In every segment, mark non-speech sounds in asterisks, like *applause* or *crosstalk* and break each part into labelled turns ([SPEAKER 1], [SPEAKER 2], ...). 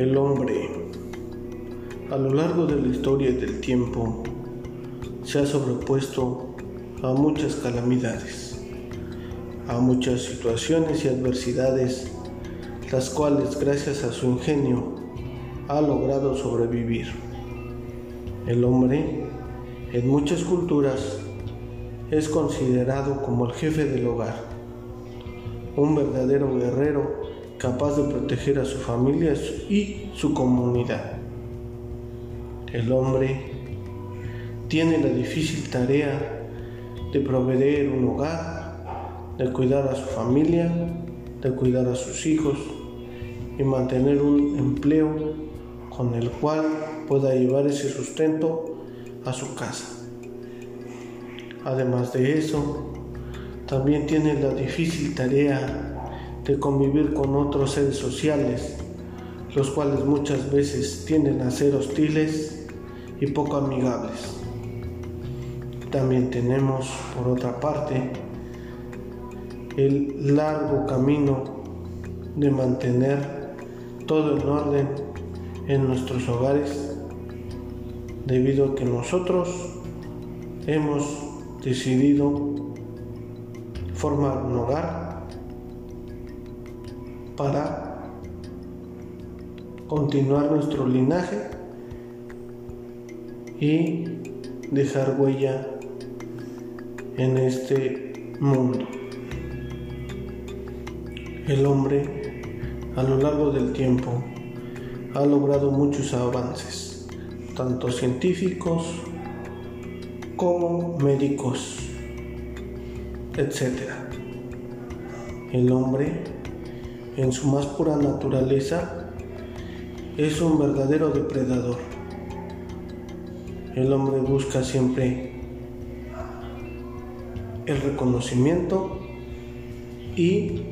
[SPEAKER 1] El hombre, a lo largo de la historia y del tiempo, se ha sobrepuesto a muchas calamidades, a muchas situaciones y adversidades, las cuales gracias a su ingenio ha logrado sobrevivir. El hombre, en muchas culturas, es considerado como el jefe del hogar, un verdadero guerrero capaz de proteger a su familia y su comunidad. El hombre tiene la difícil tarea de proveer un hogar, de cuidar a su familia, de cuidar a sus hijos y mantener un empleo con el cual pueda llevar ese sustento a su casa. Además de eso, también tiene la difícil tarea de convivir con otros seres sociales, los cuales muchas veces tienden a ser hostiles y poco amigables. También tenemos, por otra parte, el largo camino de mantener todo en orden en nuestros hogares, debido a que nosotros hemos decidido formar un hogar para continuar nuestro linaje y dejar huella en este mundo. El hombre a lo largo del tiempo ha logrado muchos avances, tanto científicos como médicos, etc. El hombre, en su más pura naturaleza, es un verdadero depredador. El hombre busca siempre el reconocimiento y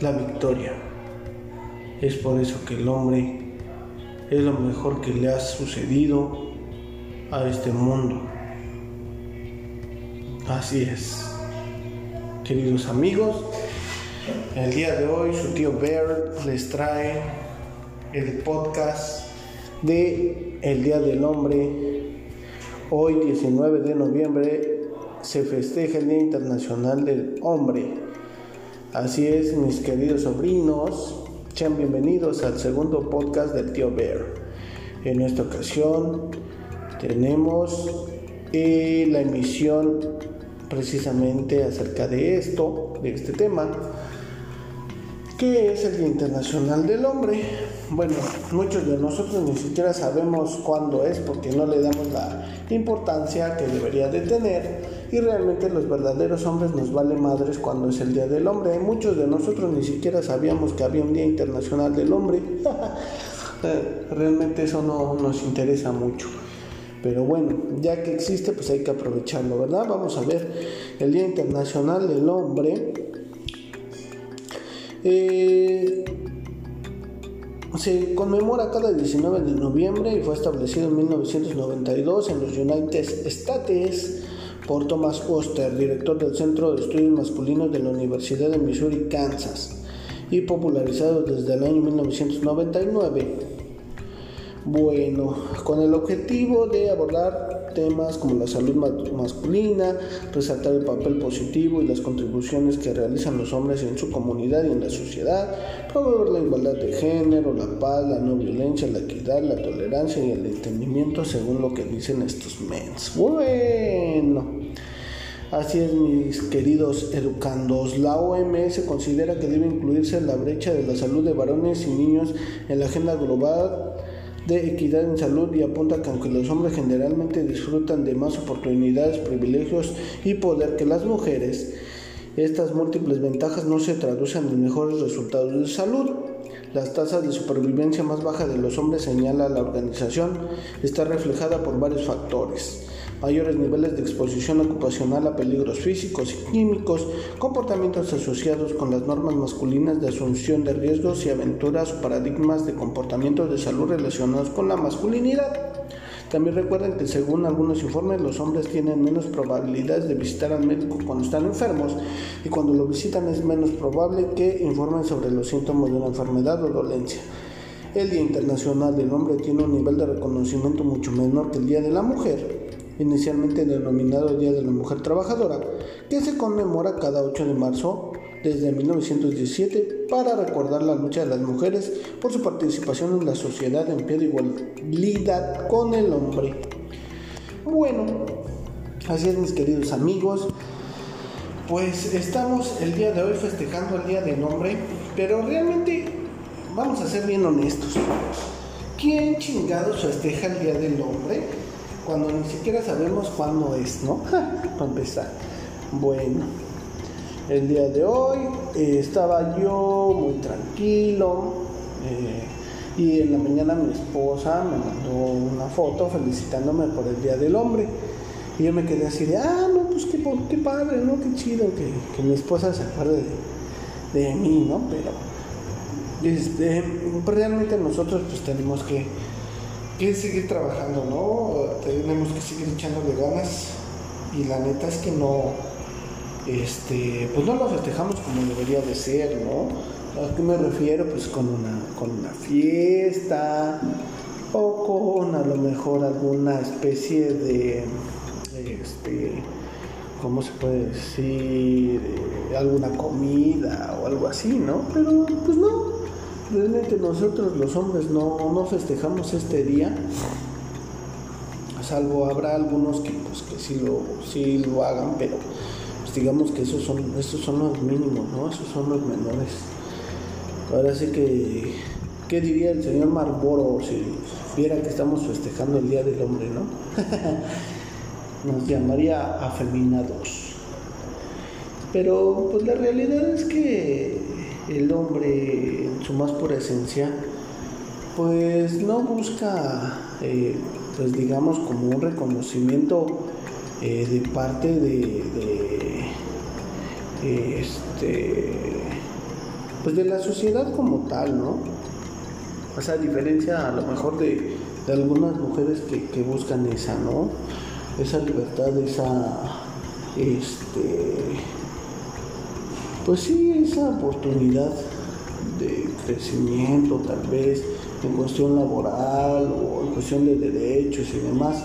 [SPEAKER 1] la victoria. Es por eso que el hombre es lo mejor que le ha sucedido a este mundo. Así es. Queridos amigos, el día de hoy su tío Bear les trae el podcast de El Día del Hombre. Hoy 19 de noviembre se festeja el Día Internacional del Hombre. Así es, mis queridos sobrinos, sean bienvenidos al segundo podcast del tío Bear. En esta ocasión tenemos eh, la emisión precisamente acerca de esto, de este tema, que es el Día Internacional del Hombre. Bueno, muchos de nosotros ni siquiera sabemos cuándo es porque no le damos la importancia que debería de tener y realmente los verdaderos hombres nos vale madres cuando es el Día del Hombre. Muchos de nosotros ni siquiera sabíamos que había un Día Internacional del Hombre. *laughs* realmente eso no nos interesa mucho. Pero bueno, ya que existe, pues hay que aprovecharlo, ¿verdad? Vamos a ver el Día Internacional del Hombre. Eh, se conmemora cada 19 de noviembre y fue establecido en 1992 en los United States por Thomas Oster, director del Centro de Estudios Masculinos de la Universidad de Missouri, Kansas, y popularizado desde el año 1999. Bueno, con el objetivo de abordar temas como la salud masculina, resaltar el papel positivo y las contribuciones que realizan los hombres en su comunidad y en la sociedad, promover la igualdad de género, la paz, la no violencia, la equidad, la tolerancia y el entendimiento según lo que dicen estos mens. Bueno. Así es, mis queridos educandos. La OMS considera que debe incluirse la brecha de la salud de varones y niños en la agenda global de equidad en salud y apunta que aunque los hombres generalmente disfrutan de más oportunidades, privilegios y poder que las mujeres, estas múltiples ventajas no se traducen en mejores resultados de salud. Las tasas de supervivencia más bajas de los hombres, señala la organización, está reflejada por varios factores mayores niveles de exposición ocupacional a peligros físicos y químicos, comportamientos asociados con las normas masculinas de asunción de riesgos y aventuras o paradigmas de comportamientos de salud relacionados con la masculinidad. También recuerden que según algunos informes los hombres tienen menos probabilidades de visitar al médico cuando están enfermos y cuando lo visitan es menos probable que informen sobre los síntomas de una enfermedad o dolencia. El Día Internacional del Hombre tiene un nivel de reconocimiento mucho menor que el Día de la Mujer, inicialmente denominado Día de la Mujer Trabajadora, que se conmemora cada 8 de marzo desde 1917 para recordar la lucha de las mujeres por su participación en la sociedad en pie de igualdad con el hombre. Bueno, así es mis queridos amigos. Pues estamos el día de hoy festejando el Día del Hombre, pero realmente vamos a ser bien honestos. ¿Quién chingados festeja el Día del Hombre cuando ni siquiera sabemos cuándo es, no? *laughs* Para empezar. Bueno, el día de hoy eh, estaba yo muy tranquilo eh, y en la mañana mi esposa me mandó una foto felicitándome por el Día del Hombre. Y yo me quedé así de, ah, no, pues qué, qué padre, ¿no? Qué chido que, mi esposa se acuerde de, mí, ¿no? Pero este, realmente nosotros pues tenemos que, que seguir trabajando, ¿no? Tenemos que seguir echándole ganas y la neta es que no este, pues no lo festejamos como debería de ser, ¿no? ¿A qué me refiero? Pues con una, con una fiesta o con a lo mejor alguna especie de, este, ¿cómo se puede decir? alguna comida o algo así, ¿no? Pero pues no, realmente nosotros los hombres no, no festejamos este día salvo habrá algunos que pues que sí lo sí lo hagan pero digamos que esos son, esos son los mínimos, ¿no? Esos son los menores. Ahora sí que, ¿qué diría el señor Marlboro si viera que estamos festejando el Día del Hombre, ¿no? *laughs* Nos llamaría afeminados. Pero pues la realidad es que el hombre en su más pura esencia pues no busca eh, pues digamos como un reconocimiento eh, de parte de, este pues de la sociedad como tal, ¿no? O sea, a diferencia a lo mejor de, algunas mujeres que, buscan esa, ¿no? Esa libertad, esa este pues sí, esa oportunidad de crecimiento tal vez en cuestión laboral o en cuestión de derechos y demás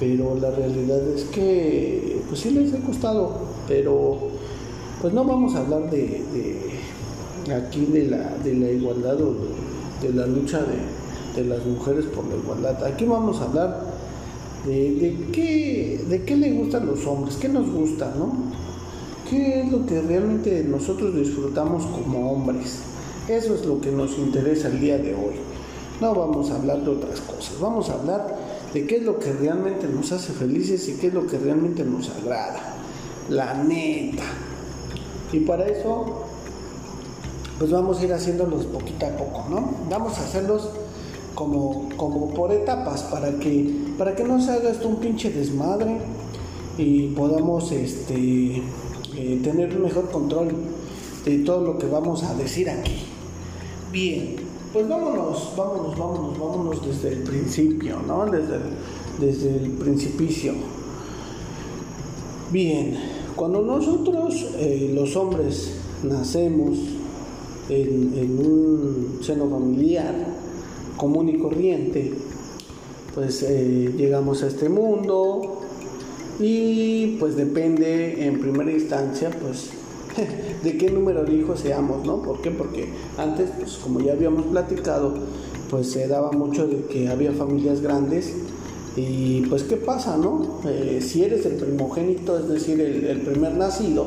[SPEAKER 1] pero la realidad es que pues sí les ha costado, pero pues no vamos a hablar de, aquí de la, de la igualdad o de, la lucha de, las mujeres por la igualdad. Aquí vamos a hablar de, qué, de qué le gustan los hombres, qué nos gusta, ¿no? ¿Qué es lo que realmente nosotros disfrutamos como hombres? Eso es lo que nos interesa el día de hoy. No vamos a hablar de otras cosas, vamos a hablar de qué es lo que realmente nos hace felices y qué es lo que realmente nos agrada. La neta. Y para eso, pues vamos a ir haciéndolos poquito a poco, ¿no? Vamos a hacerlos como, como por etapas para que, para que no se haga esto un pinche desmadre y podamos este, eh, tener mejor control de todo lo que vamos a decir aquí. Bien, pues vámonos, vámonos, vámonos, vámonos desde el principio, ¿no? Desde el, desde el principicio. Bien, cuando nosotros eh, los hombres nacemos en, un seno familiar común y corriente, pues eh, llegamos a este mundo y pues depende en primera instancia pues *laughs* de qué número de hijos seamos, ¿no? ¿Por qué? Porque antes, pues como ya habíamos platicado, pues se daba mucho de que había familias grandes y pues qué pasa, ¿no? Eh, si eres el primogénito, es decir, el, primer nacido,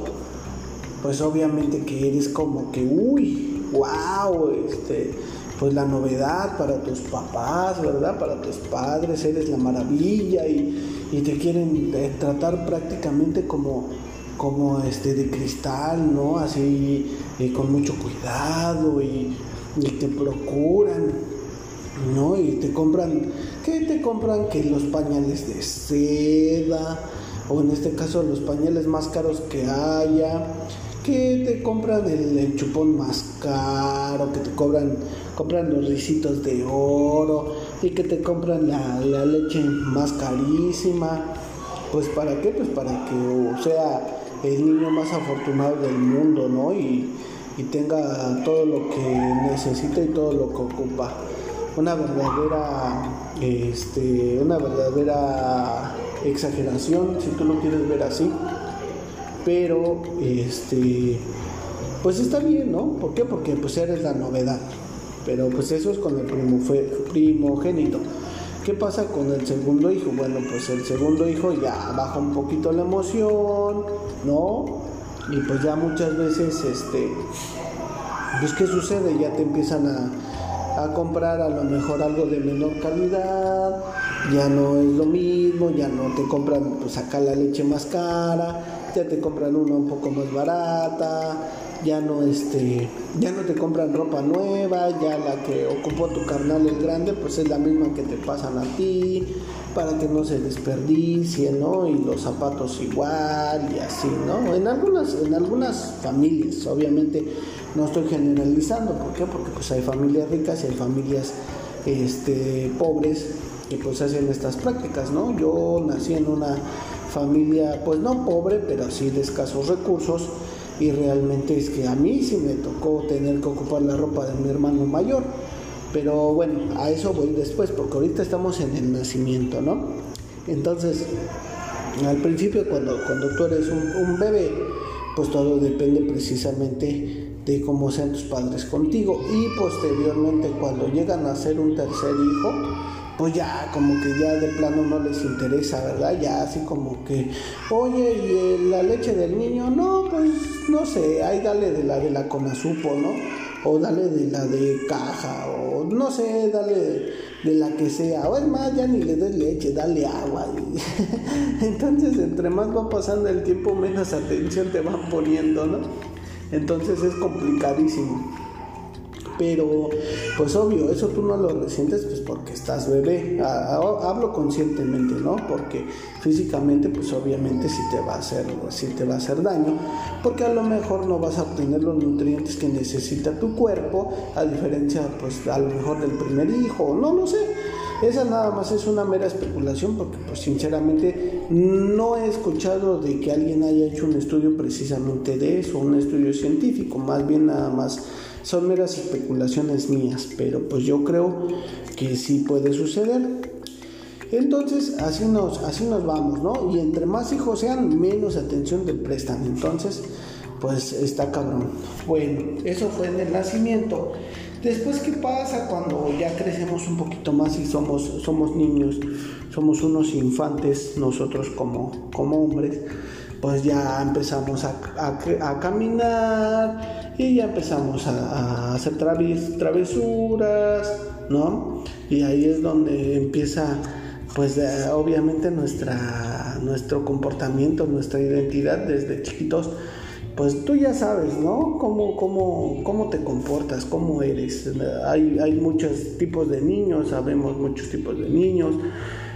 [SPEAKER 1] pues obviamente que eres como que, uy, wow, este, pues la novedad para tus papás, ¿verdad? Para tus padres, eres la maravilla y, te quieren eh, tratar prácticamente como como este de cristal, ¿no? Así eh, con mucho cuidado y, te procuran, ¿no? Y te compran, ¿qué te compran? Que los pañales de seda, o en este caso los pañales más caros que haya, que te compran el, chupón más caro, que te cobran, compran los risitos de oro y que te compran la, la leche más carísima. Pues para qué? Pues para que sea el niño más afortunado del mundo, ¿no? Y, y tenga todo lo que necesita y todo lo que ocupa. Una verdadera, este, una verdadera exageración, si tú lo quieres ver así pero este pues está bien, ¿no? ¿Por qué? Porque pues eres la novedad. Pero pues eso es con el primogénito. ¿Qué pasa con el segundo hijo? Bueno, pues el segundo hijo ya baja un poquito la emoción, ¿no? Y pues ya muchas veces, este, pues ¿qué sucede? Ya te empiezan a, a comprar a lo mejor algo de menor calidad, ya no es lo mismo, ya no te compran pues acá la leche más cara, ya te compran una un poco más barata, ya no este, ya no te compran ropa nueva, ya la que ocupó tu carnal el grande, pues es la misma que te pasan a ti, para que no se desperdicie, ¿no? Y los zapatos igual y así, ¿no? En algunas, en algunas familias, obviamente no estoy generalizando, ¿por qué? Porque pues hay familias ricas y hay familias este, pobres que pues hacen estas prácticas, ¿no? Yo nací en una familia, pues no pobre, pero sí de escasos recursos. Y realmente es que a mí sí me tocó tener que ocupar la ropa de mi hermano mayor. Pero bueno, a eso voy después, porque ahorita estamos en el nacimiento, ¿no? Entonces, al principio cuando, cuando tú eres un, un bebé, pues todo depende precisamente de cómo sean tus padres contigo. Y posteriormente cuando llegan a ser un tercer hijo, pues ya como que ya de plano no les interesa, ¿verdad? Ya así como que, oye, ¿y la leche del niño? No, pues no sé, ahí dale de la de la Conasupo, ¿no? O dale de la de caja, o no sé, dale de, la que sea. O es más, ya ni le des leche, dale agua. *laughs* Entonces, entre más va pasando el tiempo, menos atención te van poniendo, ¿no? Entonces es complicadísimo pero pues obvio, eso tú no lo resientes pues porque estás bebé. Hablo conscientemente, ¿no? Porque físicamente pues obviamente sí te va a hacer sí te va a hacer daño, porque a lo mejor no vas a obtener los nutrientes que necesita tu cuerpo, a diferencia pues a lo mejor del primer hijo, no lo sé. Esa nada más es una mera especulación porque pues sinceramente no he escuchado de que alguien haya hecho un estudio precisamente de eso, un estudio científico, más bien nada más son meras especulaciones mías, pero pues yo creo que sí puede suceder. Entonces, así nos, así nos vamos, ¿no? Y entre más hijos sean, menos atención te prestan. Entonces, pues está cabrón. Bueno, eso fue en el nacimiento. Después, ¿qué pasa cuando ya crecemos un poquito más y somos, somos niños, somos unos infantes, nosotros como, como hombres? Pues ya empezamos a, a caminar, y ya empezamos a, hacer travesuras, ¿no? Y ahí es donde empieza, pues obviamente nuestra, nuestro comportamiento, nuestra identidad desde chiquitos, pues tú ya sabes, ¿no? Cómo, cómo, cómo te comportas, cómo eres. Hay, hay muchos tipos de niños, sabemos muchos tipos de niños.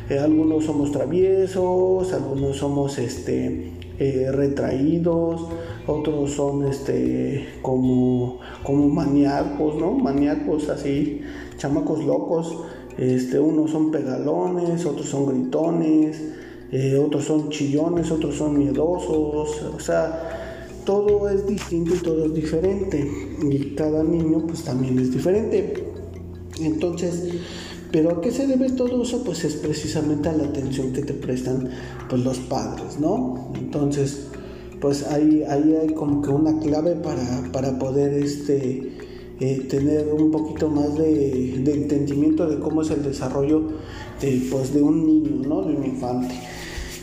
[SPEAKER 1] Eh, algunos somos traviesos, algunos somos este, eh, retraídos, otros son este como como maníacos, ¿no? Maníacos así, chamacos locos, este, unos son pegalones, otros son gritones, eh, otros son chillones, otros son miedosos, o sea, todo es distinto y todo es diferente y cada niño pues también es diferente. Entonces, pero ¿a qué se debe todo eso? Pues es precisamente a la atención que te prestan pues los padres, ¿no? Entonces, pues ahí, ahí hay como que una clave para, poder este, eh, tener un poquito más de, entendimiento de cómo es el desarrollo de, pues, de un niño, ¿no? de un infante.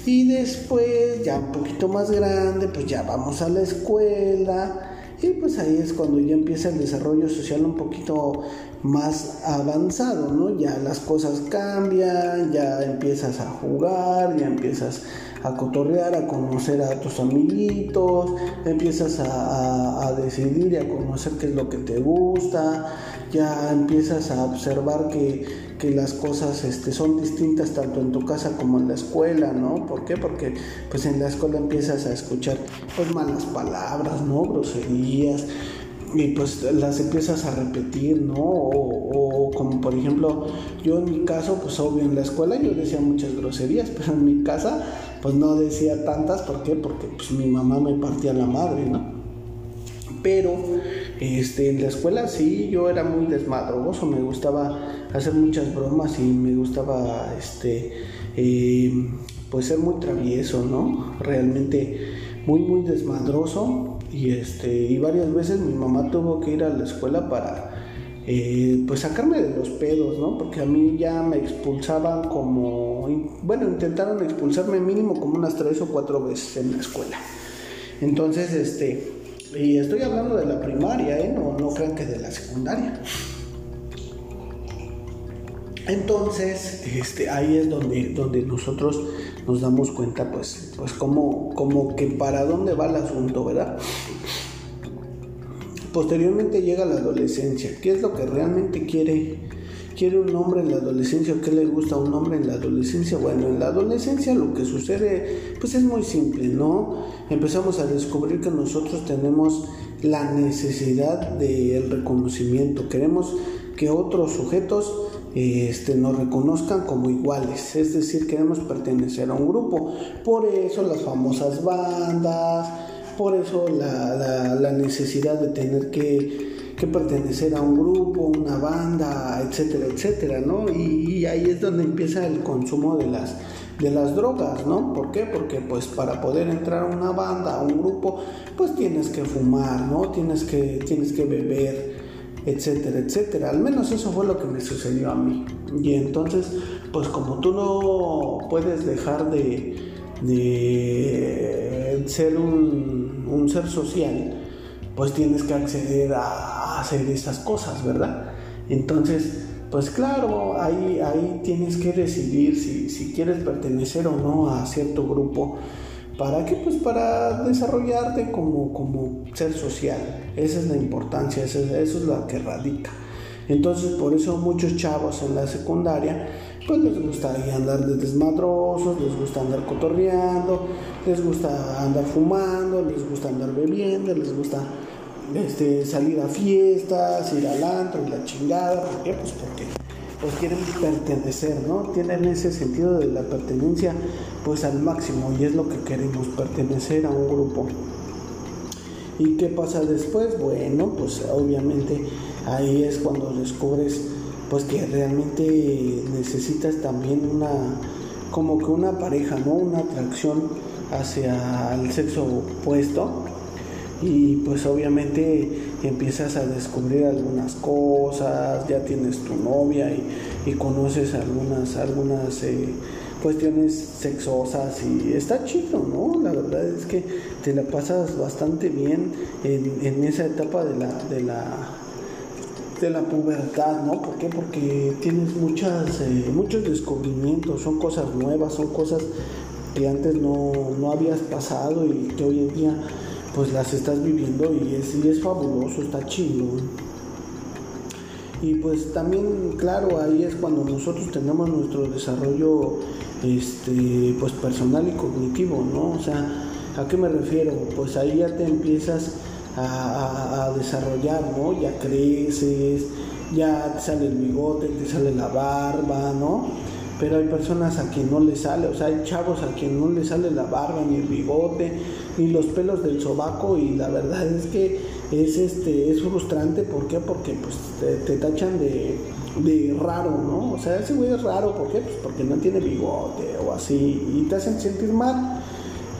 [SPEAKER 1] Y después, ya un poquito más grande, pues ya vamos a la escuela. Y pues ahí es cuando ya empieza el desarrollo social un poquito más avanzado, ¿no? Ya las cosas cambian, ya empiezas a jugar, ya empiezas a cotorrear, a conocer a tus amiguitos, empiezas a, decidir y a conocer qué es lo que te gusta, ya empiezas a observar que, las cosas este, son distintas tanto en tu casa como en la escuela, ¿no? ¿Por qué? Porque pues en la escuela empiezas a escuchar pues malas palabras, ¿no? Groserías, y pues las empiezas a repetir, ¿no? O, como por ejemplo, yo en mi caso, pues obvio en la escuela yo decía muchas groserías, pero en mi casa pues no decía tantas, ¿por qué? Porque pues mi mamá me partía la madre, ¿no? Pero este, en la escuela sí, yo era muy desmadroso, me gustaba hacer muchas bromas y me gustaba este, eh, pues ser muy travieso, ¿no? Realmente muy, muy desmadroso y este y varias veces mi mamá tuvo que ir a la escuela para eh, pues sacarme de los pedos no porque a mí ya me expulsaban como bueno intentaron expulsarme mínimo como unas tres o cuatro veces en la escuela entonces este y estoy hablando de la primaria ¿eh? no, no crean que de la secundaria entonces, este, ahí es donde, donde nosotros nos damos cuenta, pues, pues como, como que para dónde va el asunto, ¿verdad? Posteriormente llega la adolescencia. ¿Qué es lo que realmente quiere, quiere un hombre en la adolescencia? ¿Qué le gusta a un hombre en la adolescencia? Bueno, en la adolescencia lo que sucede, pues es muy simple, ¿no? Empezamos a descubrir que nosotros tenemos la necesidad del reconocimiento. Queremos que otros sujetos este, nos reconozcan como iguales, es decir, queremos pertenecer a un grupo. Por eso las famosas bandas, por eso la, necesidad de tener que, pertenecer a un grupo, una banda, etcétera, etcétera, ¿no? Y, ahí es donde empieza el consumo de las, de las drogas, ¿no? ¿Por qué? Porque pues para poder entrar a una banda, a un grupo, pues tienes que fumar, ¿no? Tienes que, tienes que beber, etcétera, etcétera. Al menos eso fue lo que me sucedió a mí. Y entonces, pues como tú no puedes dejar de, de ser un, un, ser social, pues tienes que acceder a hacer esas cosas, ¿verdad? Entonces, pues claro, ahí, ahí tienes que decidir si, si quieres pertenecer o no a cierto grupo ¿Para qué? Pues para desarrollarte como, como ser social. Esa es la importancia, eso, es lo que radica. Entonces, por eso muchos chavos en la secundaria, pues les gusta andar de desmadrosos, les gusta andar cotorreando, les gusta andar fumando, les gusta andar bebiendo, les gusta este, salir a fiestas, ir al antro y la chingada. ¿Por qué? Pues porque pues quieren pertenecer, ¿no? Tienen ese sentido de la pertenencia pues al máximo y es lo que queremos, pertenecer a un grupo. ¿Y qué pasa después? Bueno, pues obviamente ahí es cuando descubres pues que realmente necesitas también una como que una pareja, ¿no? Una atracción hacia el sexo opuesto y pues obviamente empiezas a descubrir algunas cosas, ya tienes tu novia y, conoces algunas, algunas eh, cuestiones sexosas y está chido, ¿no? La verdad es que te la pasas bastante bien en, esa etapa de la, de la de la pubertad, ¿no? ¿Por qué? Porque tienes muchas, eh, muchos descubrimientos, son cosas nuevas, son cosas que antes no, no habías pasado y que hoy en día pues las estás viviendo y es, y es fabuloso, está chido. Y pues también, claro, ahí es cuando nosotros tenemos nuestro desarrollo este, pues personal y cognitivo, ¿no? O sea, ¿a qué me refiero? Pues ahí ya te empiezas a, desarrollar, ¿no? Ya creces, ya te sale el bigote, te sale la barba, ¿no? pero hay personas a quien no le sale, o sea, hay chavos a quien no le sale la barba, ni el bigote, ni los pelos del sobaco, y la verdad es que es este es frustrante, ¿por qué? Porque pues te, tachan de, de, raro, ¿no? O sea, ese güey es raro, ¿por qué? Pues porque no tiene bigote o así, y te hacen sentir mal,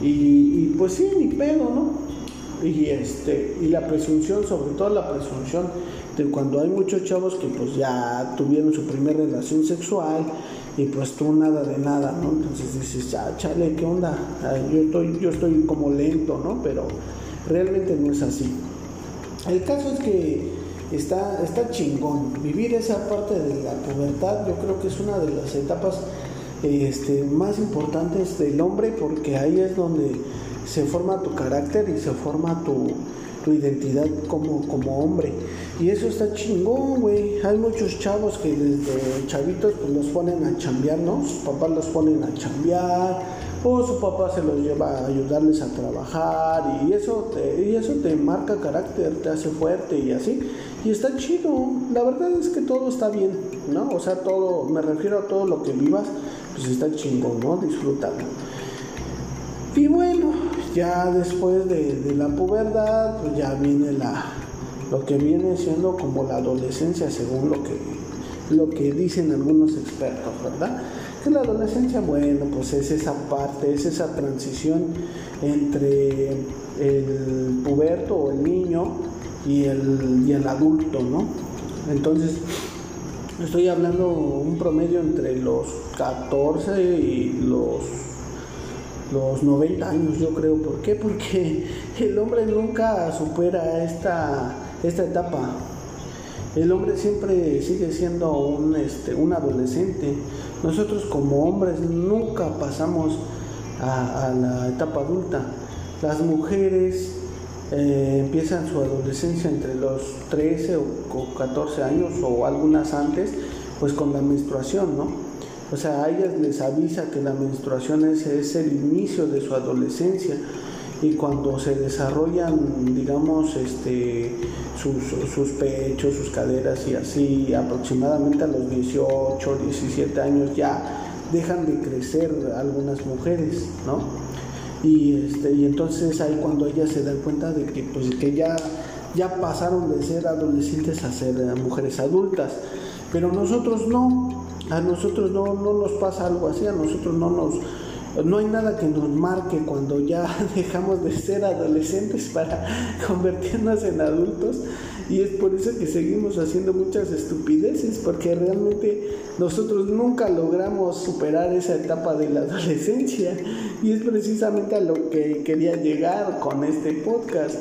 [SPEAKER 1] y, y pues sí, ni pedo, ¿no? Y este, y la presunción, sobre todo la presunción de cuando hay muchos chavos que pues ya tuvieron su primera relación sexual y pues tú nada de nada, ¿no? Entonces dices, ah, chale, ¿qué onda? Yo estoy, yo estoy como lento, ¿no? Pero realmente no es así. El caso es que está, está chingón. Vivir esa parte de la pubertad yo creo que es una de las etapas este, más importantes del hombre porque ahí es donde se forma tu carácter y se forma tu, tu identidad como, como hombre. Y eso está chingón, güey. Hay muchos chavos que desde chavitos pues, los ponen a chambear, ¿no? Sus papás los ponen a chambear, o su papá se los lleva a ayudarles a trabajar, y eso y eso te marca carácter, te hace fuerte y así. Y está chido. La verdad es que todo está bien, ¿no? O sea, todo, me refiero a todo lo que vivas, pues está chingón, ¿no? Disfrútalo. Y bueno, ya después de, la pubertad, pues ya viene la, lo que viene siendo como la adolescencia, según lo que, lo que dicen algunos expertos, ¿verdad? Que la adolescencia, bueno, pues es esa parte, es esa transición entre el puberto o el niño y el, y el adulto, ¿no? Entonces, estoy hablando un promedio entre los 14 y los los 90 años, yo creo. ¿Por qué? Porque el hombre nunca supera esta, esta etapa. El hombre siempre sigue siendo un, este, un adolescente. Nosotros como hombres nunca pasamos a, la etapa adulta. Las mujeres eh, empiezan su adolescencia entre los 13 o 14 años o algunas antes, pues con la menstruación, ¿no? O sea, a ellas les avisa que la menstruación es, el inicio de su adolescencia y cuando se desarrollan, digamos, este, sus, sus, pechos, sus caderas y así, aproximadamente a los 18, 17 años ya dejan de crecer algunas mujeres, ¿no? Y, este, y entonces ahí cuando ellas se dan cuenta de que, pues, que ya, ya pasaron de ser adolescentes a ser mujeres adultas, pero nosotros no, a nosotros no, no nos pasa algo así, a nosotros no nos... No hay nada que nos marque cuando ya *laughs* dejamos de ser adolescentes para *laughs* convertirnos en adultos. Y es por eso que seguimos haciendo muchas estupideces porque realmente nosotros nunca logramos superar esa etapa de la *laughs* adolescencia. Y es precisamente a lo que quería llegar con este podcast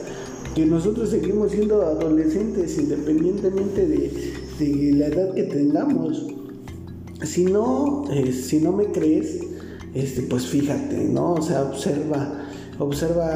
[SPEAKER 1] que nosotros seguimos siendo adolescentes independientemente de, de la edad que tengamos si no, eh, si no me crees, este, pues fíjate, ¿no? O sea, observa, observa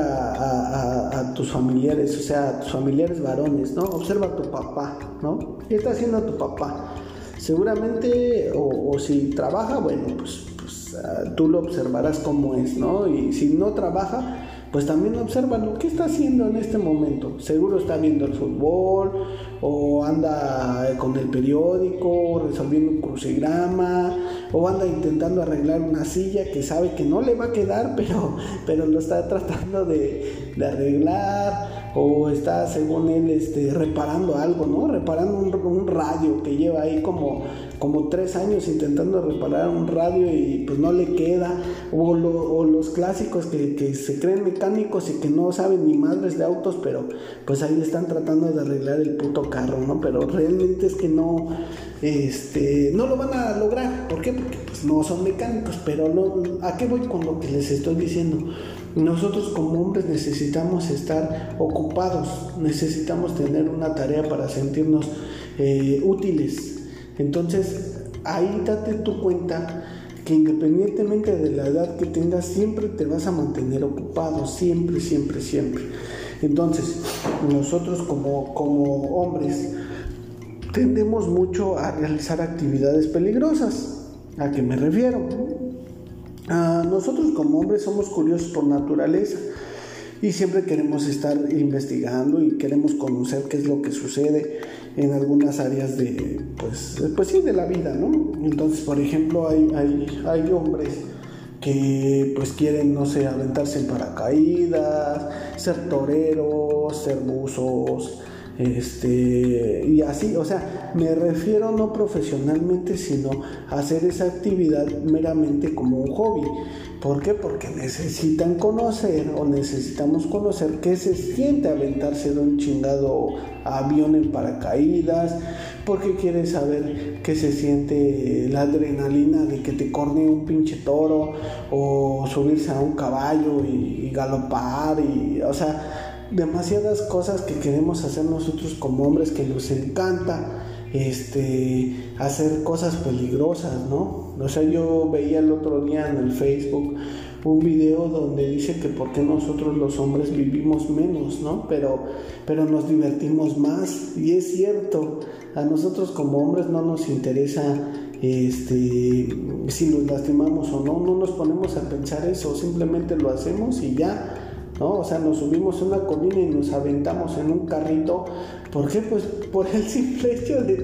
[SPEAKER 1] a, tus familiares, o sea, tus familiares varones, ¿no? Observa a tu papá, ¿no? ¿Qué está haciendo tu papá? Seguramente, o, si trabaja, bueno, pues, pues ah, tú lo observarás como es, ¿no? Y si no trabaja, pues también observa lo que está haciendo en este momento. Seguro está viendo el fútbol o anda con el periódico resolviendo un crucigrama o anda intentando arreglar una silla que sabe que no le va a quedar *laughs* pero, pero lo está tratando de, de arreglar o está según él este, reparando algo, ¿no? Reparando un, radio que lleva ahí como como tres años intentando reparar un radio y pues no le queda, o, los clásicos que, que, se creen mecánicos y que no saben ni madres de autos, pero pues ahí están tratando de arreglar el puto carro, ¿no? Pero realmente es que no, este, no lo van a lograr, ¿por qué? Porque pues no son mecánicos, pero no, ¿a qué voy con lo que les estoy diciendo? Nosotros como hombres necesitamos estar ocupados, necesitamos tener una tarea para sentirnos eh, útiles, entonces, ahí date tu cuenta que independientemente de la edad que tengas, siempre te vas a mantener ocupado, siempre, siempre, siempre. Entonces, nosotros como, como hombres tendemos mucho a realizar actividades peligrosas. ¿A qué me refiero? Nosotros como hombres somos curiosos por naturaleza y siempre queremos estar investigando y queremos conocer qué es lo que sucede en algunas áreas de, pues, pues sí, de la vida, ¿no? Entonces, por ejemplo, hay, hay, hay hombres que pues quieren, no sé, aventarse en paracaídas, ser toreros, ser buzos, este, y así, o sea, me refiero no profesionalmente, sino a hacer esa actividad meramente como un hobby. ¿Por qué? Porque necesitan conocer o necesitamos conocer qué se siente aventarse de un chingado avión en paracaídas, porque quieres saber qué se siente la adrenalina de que te corne un pinche toro o subirse a un caballo y, y galopar y, o sea, demasiadas cosas que queremos hacer nosotros como hombres que nos encanta este, hacer cosas peligrosas, ¿no? O sea, yo veía el otro día en el Facebook un video donde dice que por qué nosotros los hombres vivimos menos, ¿no? Pero, pero nos divertimos más y es cierto, a nosotros como hombres no nos interesa este, si nos lastimamos o no, no nos ponemos a pensar eso, simplemente lo hacemos y ya, ¿no? O sea, nos subimos a una colina y nos aventamos en un carrito, ¿por qué? Pues por el simple hecho de,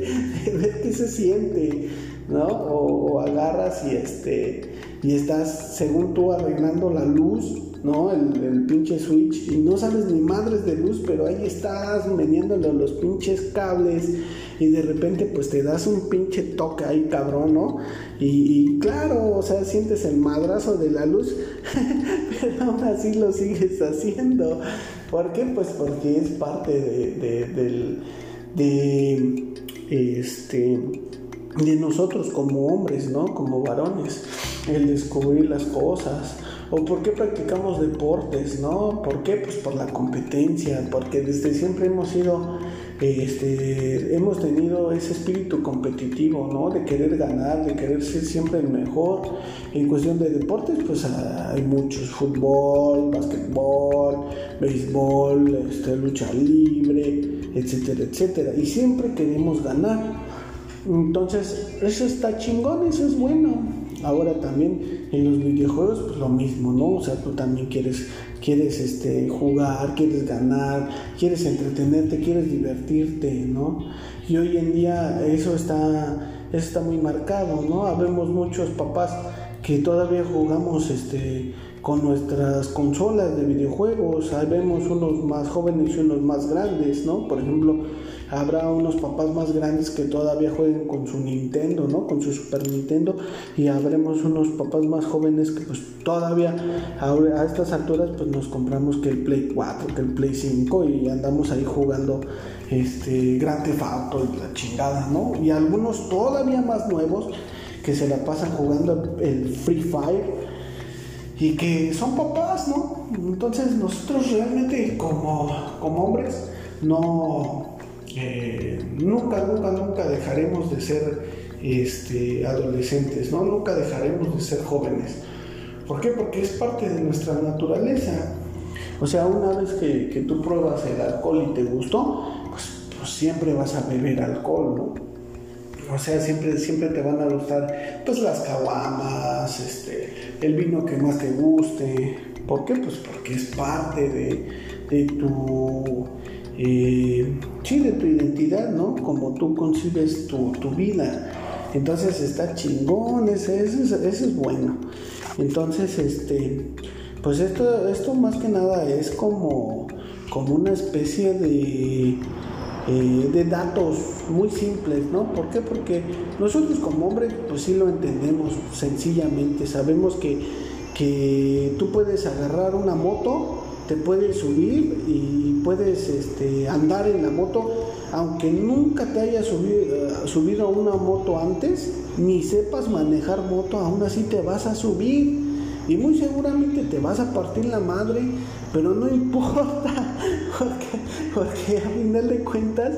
[SPEAKER 1] ver qué se siente, ¿no? O, o agarras y este y estás, según tú, arreglando la luz, ¿no? El, pinche switch, y no sabes ni madres de luz, pero ahí estás mediéndole los pinches cables, y de repente, pues te das un pinche toque ahí, cabrón, ¿no? Y, claro, o sea, sientes el madrazo de la luz, *laughs* pero aún así lo sigues haciendo. ¿Por qué? Pues porque es parte de, del. de. este de nosotros como hombres, ¿no? Como varones, el descubrir las cosas. ¿O por qué practicamos deportes, no? ¿Por qué? Pues por la competencia, porque desde siempre hemos sido, este, hemos tenido ese espíritu competitivo, ¿no? De querer ganar, de querer ser siempre el mejor. En cuestión de deportes, pues hay muchos, fútbol, básquetbol, béisbol, este, lucha libre, etcétera, etcétera. Y siempre queremos ganar. Entonces, eso está chingón, eso es bueno. Ahora también en los videojuegos, pues lo mismo, ¿no? O sea, tú también quieres, quieres este, jugar, quieres ganar, quieres entretenerte, quieres divertirte, ¿no? Y hoy en día eso está, eso está muy marcado, ¿no? Habemos muchos papás que todavía jugamos este, con nuestras consolas de videojuegos. Ahí vemos unos más jóvenes y unos más grandes, ¿no? Por ejemplo, habrá unos papás más grandes que todavía jueguen con su Nintendo, ¿no? Con su Super Nintendo y habremos unos papás más jóvenes que pues todavía a estas alturas pues nos compramos que el Play 4, que el Play 5 y andamos ahí jugando este Grand Theft Auto y la chingada, ¿no? Y algunos todavía más nuevos que se la pasan jugando el Free Fire y que son papás, ¿no? Entonces nosotros realmente como, como hombres no, eh, nunca, nunca, nunca dejaremos de ser este, adolescentes, ¿no? Nunca dejaremos de ser jóvenes. ¿Por qué? Porque es parte de nuestra naturaleza. O sea, una vez que, tú pruebas el alcohol y te gustó, pues, pues, siempre vas a beber alcohol, ¿no? O sea, siempre, siempre te van a gustar pues las caguamas, este, el vino que más te guste. ¿Por qué? Pues porque es parte de, de tu eh, sí, de tu identidad, ¿no? Como tú concibes tu, vida. Entonces está chingón, ese, es bueno. Entonces, este, pues esto, esto más que nada es como, como una especie de, eh, de datos muy simples, ¿no? ¿Por qué? Porque nosotros como hombres, pues sí lo entendemos sencillamente. Sabemos que, que tú puedes agarrar una moto te puedes subir y puedes este, andar en la moto, aunque nunca te hayas subido, eh, subido a una moto antes, ni sepas manejar moto, aún así te vas a subir y muy seguramente te vas a partir la madre, pero no *laughs* importa, porque, porque a final de cuentas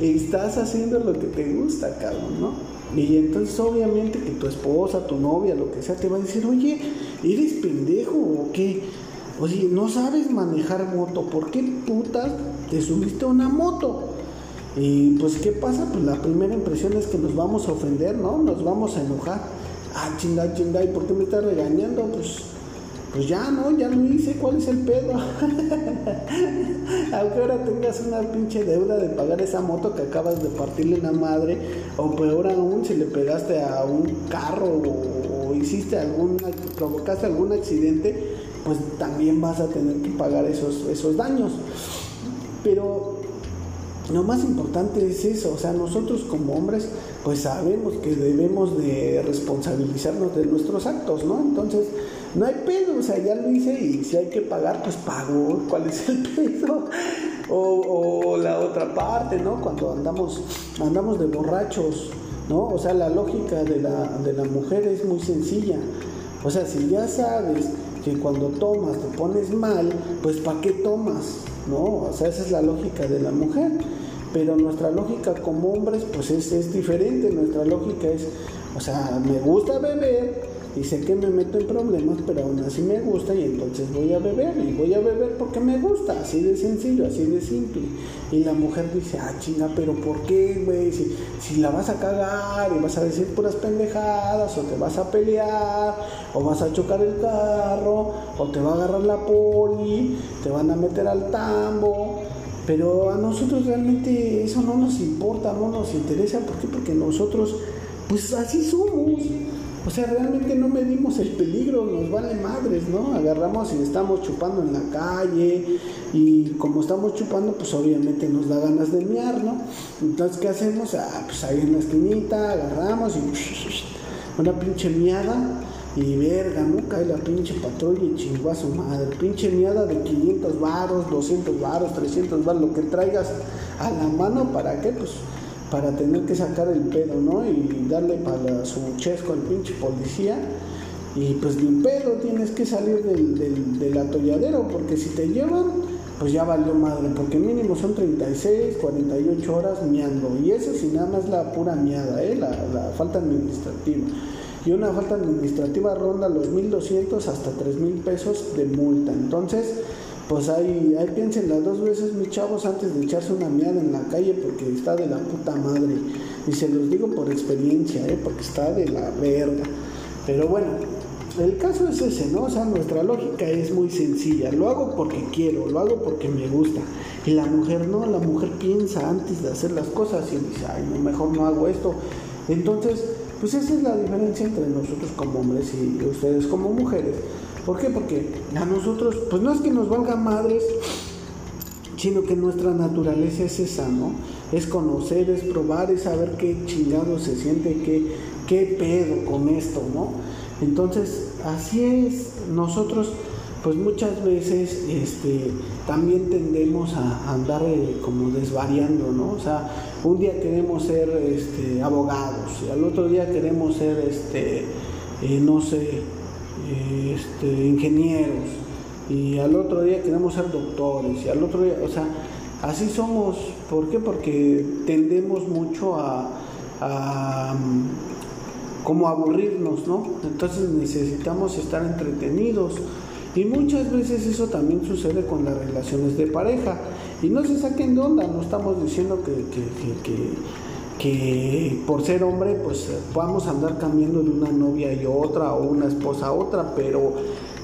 [SPEAKER 1] estás haciendo lo que te gusta, cabrón, ¿no? Y entonces obviamente que tu esposa, tu novia, lo que sea, te va a decir, oye, ¿eres pendejo o qué? Oye, no sabes manejar moto, ¿por qué putas te subiste a una moto? Y pues, ¿qué pasa? Pues la primera impresión es que nos vamos a ofender, ¿no? Nos vamos a enojar. Ah, chinga, chinga, ¿y por qué me estás regañando? Pues, pues ya, ¿no? Ya lo hice, ¿cuál es el pedo? *laughs* Aunque ahora tengas una pinche deuda de pagar esa moto que acabas de partirle una madre, o peor aún, si le pegaste a un carro o, o hiciste algún, provocaste algún accidente, pues también vas a tener que pagar esos, esos daños. Pero lo más importante es eso, o sea, nosotros como hombres pues sabemos que debemos de responsabilizarnos de nuestros actos, ¿no? Entonces, no hay pedo, o sea, ya lo hice y si hay que pagar, pues pago, ¿cuál es el *laughs* pedo? O, la otra parte, ¿no? Cuando andamos, andamos de borrachos, ¿no? O sea, la lógica de la, de la mujer es muy sencilla. O sea, si ya sabes que cuando tomas te pones mal, pues ¿para qué tomas? ¿No? O sea, esa es la lógica de la mujer. Pero nuestra lógica como hombres, pues es, es diferente. Nuestra lógica es, o sea, me gusta beber, y sé que me meto en problemas, pero aún así me gusta y entonces voy a beber y voy a beber porque me gusta, así de sencillo, así de simple. Y la mujer dice, ah, chinga, pero ¿por qué, güey? Si, si la vas a cagar y vas a decir puras pendejadas o te vas a pelear o vas a chocar el carro o te va a agarrar la poli, te van a meter al tambo. Pero a nosotros realmente eso no nos importa, no nos interesa. ¿Por qué? Porque nosotros, pues así somos. O sea, realmente no medimos el peligro, nos vale madres, ¿no? Agarramos y estamos chupando en la calle y como estamos chupando, pues obviamente nos da ganas de miar, ¿no? Entonces, ¿qué hacemos? Ah, pues ahí en la esquinita agarramos y una pinche miada y verga, ¿no? Cae la pinche patrulla y chingó su madre. Pinche miada de 500 varos, 200 varos, 300 varos, lo que traigas a la mano, ¿para qué? Pues para tener que sacar el pedo, ¿no? Y darle para su chesco al pinche policía. Y pues ni pedo tienes que salir del, del, atolladero, porque si te llevan, pues ya valió madre, porque mínimo son 36, 48 horas miando. Y eso si nada más la pura miada, ¿eh? la, la falta administrativa. Y una falta administrativa ronda los 1.200 hasta 3.000 pesos de multa. Entonces, pues ahí, ahí piensen las dos veces, mis chavos, antes de echarse una mierda en la calle porque está de la puta madre. Y se los digo por experiencia, ¿eh? porque está de la verga. Pero bueno, el caso es ese, ¿no? O sea, nuestra lógica es muy sencilla. Lo hago porque quiero, lo hago porque me gusta. Y la mujer no, la mujer piensa antes de hacer las cosas y dice, ay, mejor no hago esto. Entonces, pues esa es la diferencia entre nosotros como hombres y ustedes como mujeres. ¿Por qué? Porque a nosotros, pues no es que nos valgan madres, sino que nuestra naturaleza es esa, ¿no? Es conocer, es probar, es saber qué chingado se siente, qué, qué pedo con esto, ¿no? Entonces, así es, nosotros pues muchas veces este, también tendemos a andar eh, como desvariando, ¿no? O sea, un día queremos ser este, abogados y al otro día queremos ser, este, eh, no sé, este, ingenieros y al otro día queremos ser doctores y al otro día, o sea, así somos. ¿Por qué? Porque tendemos mucho a, como aburrirnos, ¿no? Entonces necesitamos estar entretenidos. Y muchas veces eso también sucede con las relaciones de pareja. Y no se saquen de onda, no estamos diciendo que por ser hombre pues vamos a andar cambiando de una novia y otra o una esposa a otra, pero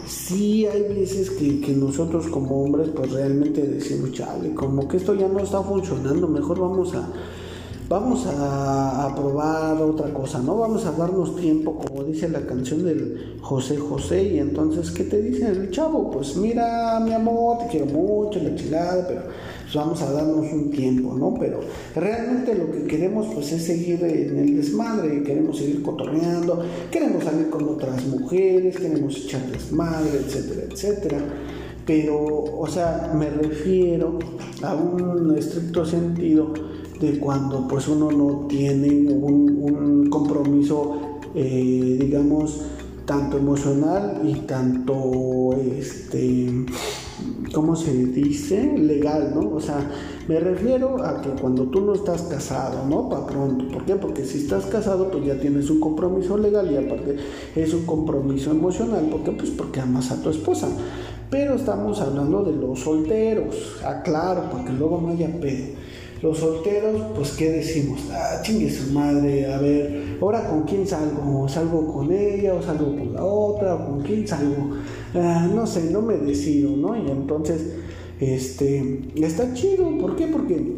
[SPEAKER 1] sí hay veces que, que, nosotros como hombres pues realmente decimos, chale, como que esto ya no está funcionando, mejor vamos a vamos a, probar otra cosa, ¿no? Vamos a darnos tiempo, como dice la canción del José José, y entonces, ¿qué te dice el chavo? Pues mira, mi amor, te quiero mucho, la chilada, pero pues vamos a darnos un tiempo, ¿no? Pero realmente lo que queremos, pues, es seguir en el desmadre, queremos seguir cotorreando, queremos salir con otras mujeres, queremos echar desmadre, etcétera, etcétera pero, o sea, me refiero a un estricto sentido de cuando pues uno no tiene un, compromiso, eh, digamos, tanto emocional y tanto, este, ¿cómo se dice? Legal, ¿no? O sea, me refiero a que cuando tú no estás casado, ¿no? Para pronto. ¿Por qué? Porque si estás casado, pues ya tienes un compromiso legal y aparte es un compromiso emocional. ¿Por qué? Pues porque amas a tu esposa. Pero estamos hablando de los solteros, aclaro, porque luego no haya pedo. Los solteros, pues, ¿qué decimos? Ah, chingue su madre, a ver, ahora con quién salgo, salgo con ella, o salgo con la otra, o con quién salgo, ah, no sé, no me decido, ¿no? Y entonces, este, está chido, ¿por qué? Porque,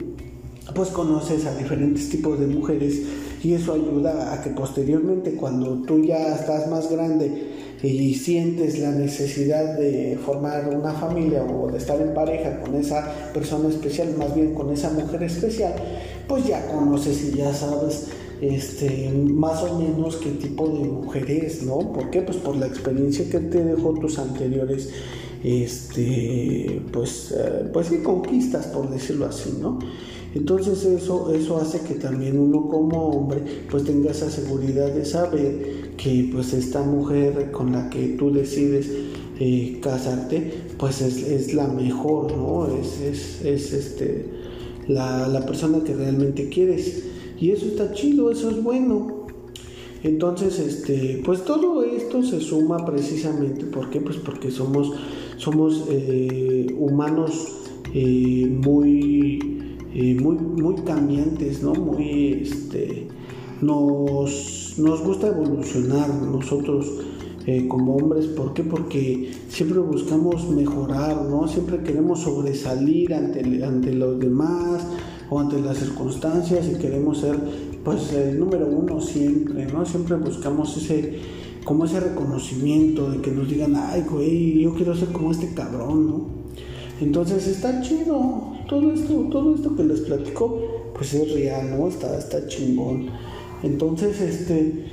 [SPEAKER 1] pues, conoces a diferentes tipos de mujeres y eso ayuda a que posteriormente, cuando tú ya estás más grande, y sientes la necesidad de formar una familia o de estar en pareja con esa persona especial, más bien con esa mujer especial, pues ya conoces y ya sabes este, más o menos qué tipo de mujer es, ¿no? ¿Por qué? Pues por la experiencia que te dejó tus anteriores, este, pues, eh, pues conquistas, por decirlo así, ¿no? Entonces eso, eso hace que también uno como hombre pues tenga esa seguridad de saber que pues esta mujer con la que tú decides eh, casarte pues es, la mejor, ¿no? Es, es, este, la, la persona que realmente quieres. Y eso está chido, eso es bueno. Entonces, este, pues todo esto se suma precisamente, ¿por qué? Pues porque somos, somos eh, humanos eh, muy, eh, muy, muy cambiantes, ¿no? Muy, este, nos, nos gusta evolucionar nosotros como hombres, ¿por qué? Porque siempre buscamos mejorar, ¿no? Siempre queremos sobresalir ante, ante los demás o ante las circunstancias y queremos ser pues el número uno siempre, ¿no? Siempre buscamos ese, como ese reconocimiento de que nos digan, ay, güey, yo quiero ser como este cabrón, ¿no? Entonces está chido, todo esto, todo esto que les platico, pues es real, ¿no? Está, está chingón. Entonces, este,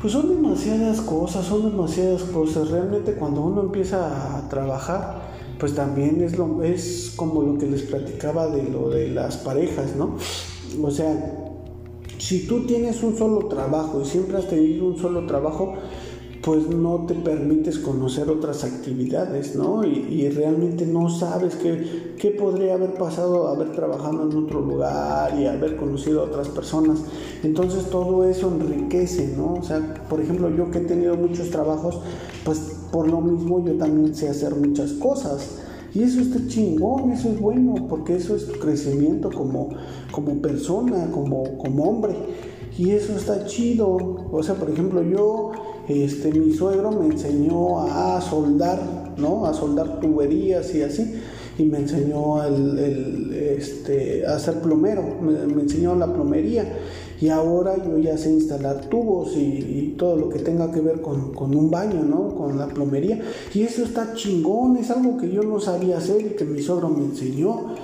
[SPEAKER 1] pues son demasiadas cosas, son demasiadas cosas. Realmente cuando uno empieza a trabajar, pues también es, lo, es como lo que les platicaba de lo de las parejas, ¿no? O sea, si tú tienes un solo trabajo y siempre has tenido un solo trabajo, pues no te permites conocer otras actividades, ¿no? Y, realmente no sabes qué, qué, podría haber pasado haber trabajado en otro lugar y haber conocido a otras personas. Entonces todo eso enriquece, ¿no? O sea, por ejemplo, yo que he tenido muchos trabajos, pues por lo mismo yo también sé hacer muchas cosas. Y eso está chingón, eso es bueno, porque eso es tu crecimiento como, como persona, como, como hombre. Y eso está chido. O sea, por ejemplo, yo, este, mi suegro me enseñó a soldar, ¿no? A soldar tuberías y así. Y me enseñó el, este, a ser plomero, me, enseñó la plomería y ahora yo ya sé instalar tubos y, todo lo que tenga que ver con, un baño, ¿no? Con la plomería. Y eso está chingón, es algo que yo no sabía hacer y que mi suegro me enseñó.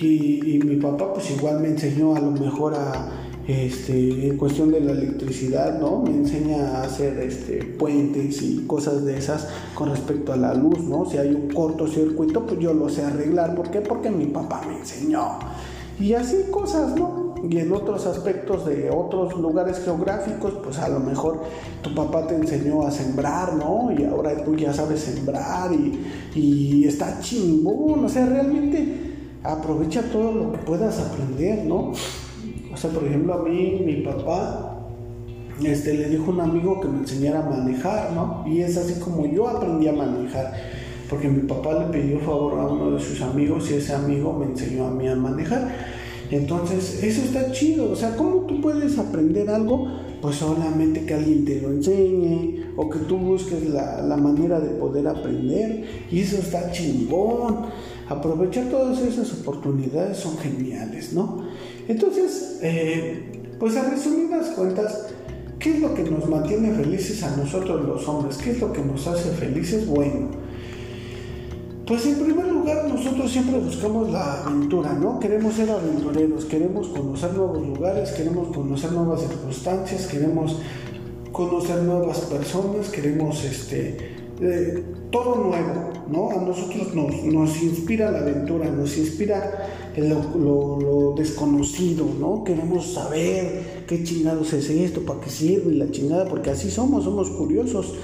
[SPEAKER 1] Y, mi papá pues igual me enseñó a lo mejor a, este, en cuestión de la electricidad, ¿no? Me enseña a hacer este, puentes y cosas de esas con respecto a la luz, ¿no? Si hay un cortocircuito, pues yo lo sé arreglar. ¿Por qué? Porque mi papá me enseñó. Y así cosas, ¿no? y en otros aspectos de otros lugares geográficos, pues a lo mejor tu papá te enseñó a sembrar, ¿no? Y ahora tú ya sabes sembrar y, y está chingón, o sea, realmente aprovecha todo lo que puedas aprender, ¿no? O sea, por ejemplo, a mí, mi papá, este, le dijo a un amigo que me enseñara a manejar, ¿no? Y es así como yo aprendí a manejar, porque mi papá le pidió favor a uno de sus amigos y ese amigo me enseñó a mí a manejar. Entonces, eso está chido. O sea, ¿cómo tú puedes aprender algo? Pues solamente que alguien te lo enseñe o que tú busques la, manera de poder aprender. Y eso está chingón. Aprovechar todas esas oportunidades son geniales, ¿no? Entonces, eh, pues a resumidas cuentas, ¿qué es lo que nos mantiene felices a nosotros los hombres? ¿Qué es lo que nos hace felices? Bueno, pues en primer lugar nosotros siempre buscamos la aventura, ¿no? Queremos ser aventureros, queremos conocer nuevos lugares, queremos conocer nuevas circunstancias, queremos conocer nuevas personas, queremos este, eh, todo nuevo, ¿no? A nosotros nos, inspira la aventura, nos inspira lo, desconocido, ¿no? Queremos saber qué chingados es esto, para qué sirve y la chingada, porque así somos, somos curiosos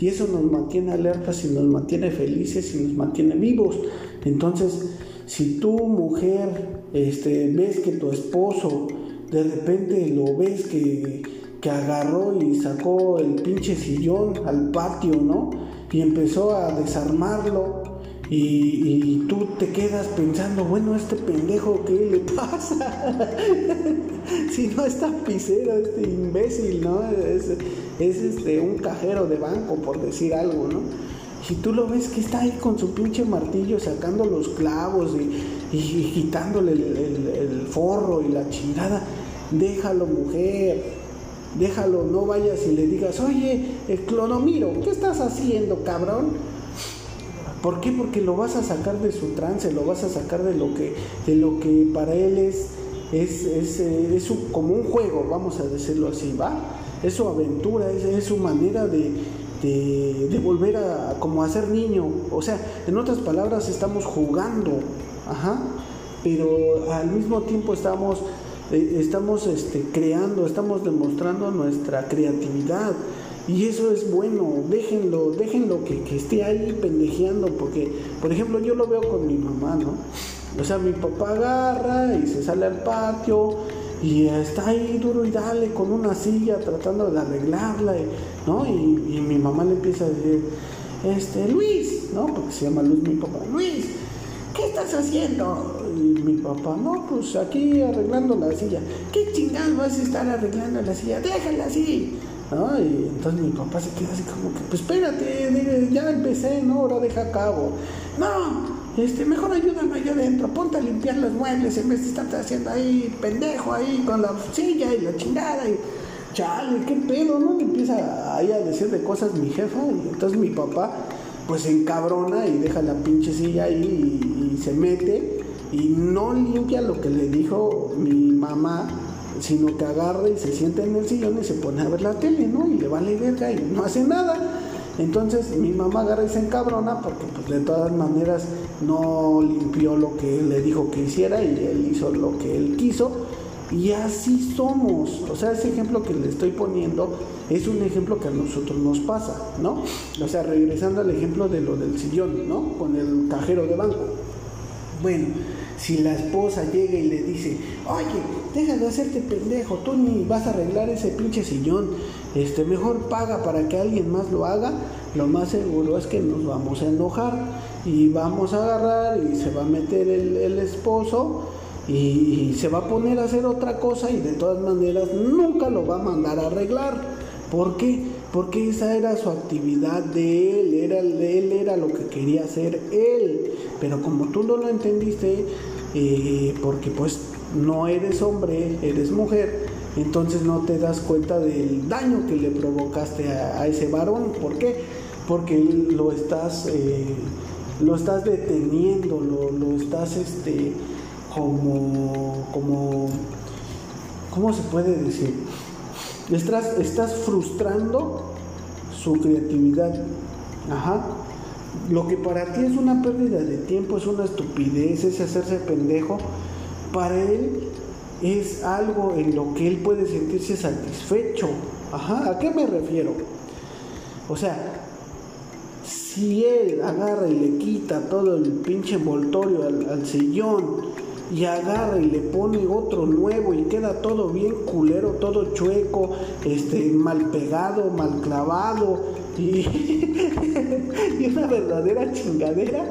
[SPEAKER 1] y eso nos mantiene alertas y nos mantiene felices y nos mantiene vivos. Entonces, si tú mujer este, ves que tu esposo de repente lo ves que, que agarró y sacó el pinche sillón al patio, ¿no? Y empezó a desarmarlo y, tú te quedas pensando, bueno, este pendejo, ¿qué le pasa? *laughs* si no es tapicero, este imbécil, ¿no? Es, este, un cajero de banco, por decir algo, ¿no? Y tú lo ves que está ahí con su pinche martillo sacando los clavos y, y quitándole el, forro y la chingada, déjalo mujer, déjalo, no vayas y le digas, oye, el clonomiro, ¿qué estás haciendo, cabrón? ¿Por qué? Porque lo vas a sacar de su trance, lo vas a sacar de lo que, de lo que para él es, es, es, eh, como un juego, vamos a decirlo así, ¿va? Es su aventura, es, su manera de, de, volver a como a ser niño. O sea, en otras palabras, estamos jugando, ajá, pero al mismo tiempo estamos, eh, estamos este, creando, estamos demostrando nuestra creatividad. Y eso es bueno, déjenlo, déjenlo que, que esté ahí pendejeando, porque, por ejemplo, yo lo veo con mi mamá, ¿no? O sea, mi papá agarra y se sale al patio y está ahí duro y dale con una silla tratando de arreglarla, ¿no? Y, y mi mamá le empieza a decir, este, Luis, ¿no? Porque se llama Luis mi papá, Luis, ¿qué estás haciendo? Y mi papá, no, pues aquí arreglando la silla. ¿Qué chingados vas a estar arreglando la silla? Déjala así. ¿No? Y entonces mi papá se queda así como que, pues espérate, ya empecé, ¿no? Ahora deja cabo. No, este, mejor ayúdame allá adentro, ponte a limpiar los muebles en vez de estarte haciendo ahí pendejo ahí con la silla y la chingada y chale, qué pedo, ¿no? Le empieza ahí a decir de cosas mi jefa y entonces mi papá pues encabrona y deja la pinche silla ahí y se mete y no limpia lo que le dijo mi mamá, sino que agarra y se sienta en el sillón y se pone a ver la tele, ¿no? Y le vale verga y no hace nada. Entonces mi mamá agarra y se encabrona porque pues de todas maneras no limpió lo que él le dijo que hiciera y él hizo lo que él quiso. Y así somos. O sea, ese ejemplo que le estoy poniendo es un ejemplo que a nosotros nos pasa, ¿no? O sea, regresando al ejemplo de lo del sillón, ¿no? Con el cajero de banco. Bueno, si la esposa llega y le dice, oye, deja de hacerte pendejo, tú ni vas a arreglar ese pinche sillón, este, mejor paga para que alguien más lo haga, lo más seguro es que nos vamos a enojar y vamos a agarrar y se va a meter el, el esposo y, se va a poner a hacer otra cosa y de todas maneras nunca lo va a mandar a arreglar. ¿Por qué? Porque esa era su actividad de él, era él era lo que quería hacer él. Pero como tú no lo entendiste, eh, porque pues no eres hombre, eres mujer, entonces no te das cuenta del daño que le provocaste a, ese varón. ¿Por qué? Porque lo estás, eh, lo estás deteniendo, lo, lo estás este, como, como, ¿cómo se puede decir? Estás, frustrando su creatividad. Ajá. Lo que para ti es una pérdida de tiempo, es una estupidez, es hacerse pendejo, para él es algo en lo que él puede sentirse satisfecho. Ajá, ¿a qué me refiero? O sea, si él agarra y le quita todo el pinche envoltorio al sillón, y agarra y le pone otro nuevo y queda todo bien culero, todo chueco, este, mal pegado, mal clavado y, *laughs* y una verdadera chingadera,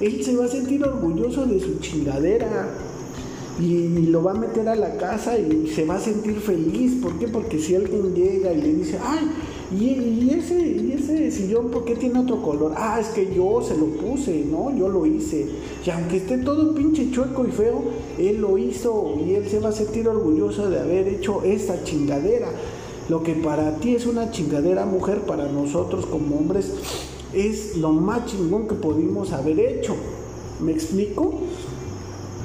[SPEAKER 1] él se va a sentir orgulloso de su chingadera y lo va a meter a la casa y se va a sentir feliz. ¿Por qué? Porque si alguien llega y le dice, ay, ¿y, ese, y ese sillón por qué tiene otro color? Ah, es que yo se lo puse, ¿no? Yo lo hice. Y aunque esté todo pinche chueco y feo, él lo hizo y él se va a sentir orgulloso de haber hecho esa chingadera. Lo que para ti es una chingadera mujer, para nosotros como hombres es lo más chingón que pudimos haber hecho. ¿Me explico?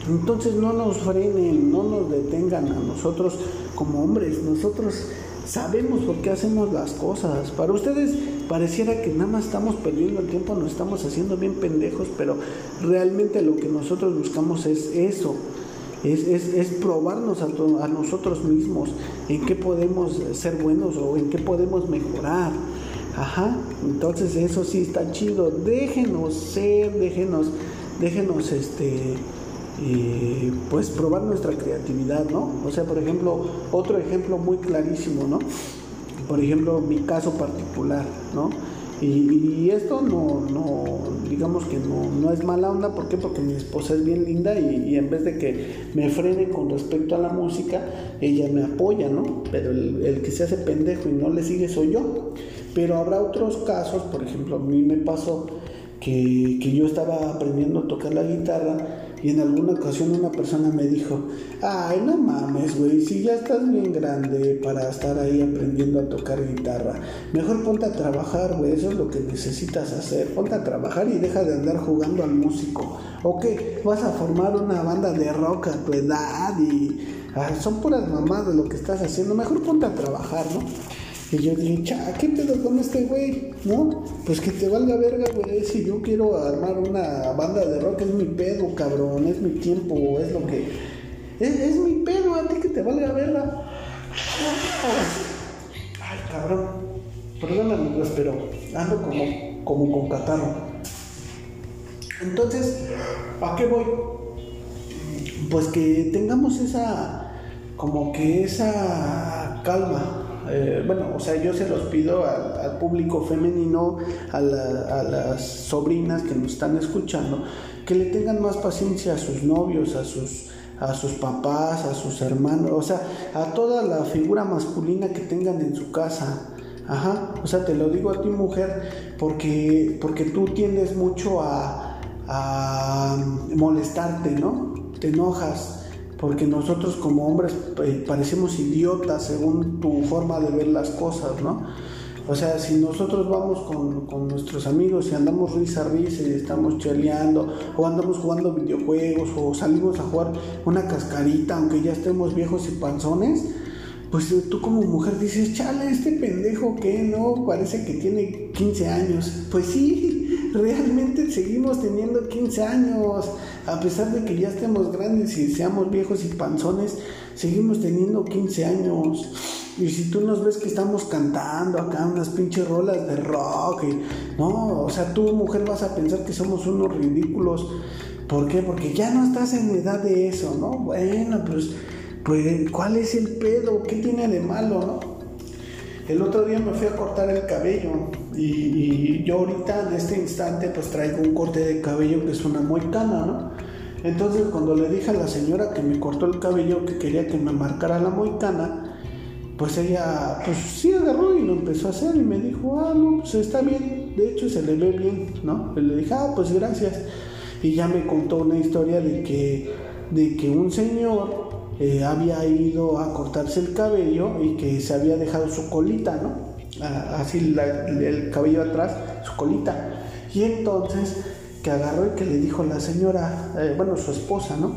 [SPEAKER 1] Entonces no nos frenen, no nos detengan a nosotros como hombres. Nosotros sabemos por qué hacemos las cosas. Para ustedes pareciera que nada más estamos perdiendo el tiempo, nos estamos haciendo bien pendejos, pero realmente lo que nosotros buscamos es eso. Es, es, probarnos a, a, nosotros mismos en qué podemos ser buenos o en qué podemos mejorar. Ajá, entonces eso sí está chido. Déjenos ser, déjenos, déjenos este y pues probar nuestra creatividad, ¿no? O sea, por ejemplo, otro ejemplo muy clarísimo, ¿no? Por ejemplo, mi caso particular, ¿no? Y, esto no, no, digamos que no, no, es mala onda, ¿por qué? Porque mi esposa es bien linda y, en vez de que me frene con respecto a la música, ella me apoya, ¿no? Pero el, el, que se hace pendejo y no le sigue soy yo. Pero habrá otros casos, por ejemplo, a mí me pasó que, que yo estaba aprendiendo a tocar la guitarra y en alguna ocasión una persona me dijo, ay, no mames, güey, si ya estás bien grande para estar ahí aprendiendo a tocar guitarra, mejor ponte a trabajar, güey, eso es lo que necesitas hacer, ponte a trabajar y deja de andar jugando al músico. ¿O qué? Vas a formar una banda de rock a tu edad y ah, son puras mamadas lo que estás haciendo, mejor ponte a trabajar, ¿no? Y yo dije, cha, ¿qué pedo con este güey? ¿No? Pues que te valga verga, güey. Si yo quiero armar una banda de rock, es mi pedo, cabrón. Es mi tiempo, es lo que. Es, mi pedo, a ti que te valga verga. Ay, cabrón. Perdóname, pues, pero ando como, como con catarro. Entonces, ¿a qué voy? Pues que tengamos esa como que esa calma. Eh, bueno, o sea, yo se los pido al, público femenino, a, a, las sobrinas que nos están escuchando, que le tengan más paciencia a sus novios, a sus, a sus papás, a sus hermanos, o sea, a toda la figura masculina que tengan en su casa. Ajá, o sea, te lo digo a ti mujer, porque, porque tú tiendes mucho a, a molestarte, ¿no? Te enojas, porque nosotros como hombres eh, parecemos idiotas según tu forma de ver las cosas, ¿no? O sea, si nosotros vamos con, nuestros amigos y andamos risa risa y estamos cheleando, o andamos jugando videojuegos, o salimos a jugar una cascarita, aunque ya estemos viejos y panzones, pues eh, tú como mujer dices, chale, este pendejo que no, parece que tiene 15 años. Pues sí, *laughs* realmente seguimos teniendo 15 años, a pesar de que ya estemos grandes y seamos viejos y panzones, seguimos teniendo 15 años. Y si tú nos ves que estamos cantando acá unas pinches rolas de rock, no, o sea, tú mujer vas a pensar que somos unos ridículos. ¿Por qué? Porque ya no estás en edad de eso, ¿no? Bueno, pues pues ¿cuál es el pedo? ¿Qué tiene de malo, no? El otro día me fui a cortar el cabello y, yo ahorita en este instante pues traigo un corte de cabello que es una moicana, ¿no? Entonces cuando le dije a la señora que me cortó el cabello que quería que me marcara la moicana, pues ella pues sí agarró y lo empezó a hacer y me dijo, ah, no, pues está bien, de hecho se le ve bien, ¿no? Y le dije, ah, pues gracias. Y ya me contó una historia de que, de que un señor eh, había ido a cortarse el cabello y que se había dejado su colita, ¿no? Así el cabello atrás, su colita. Y entonces que agarró y que le dijo la señora, eh, bueno, su esposa, ¿no?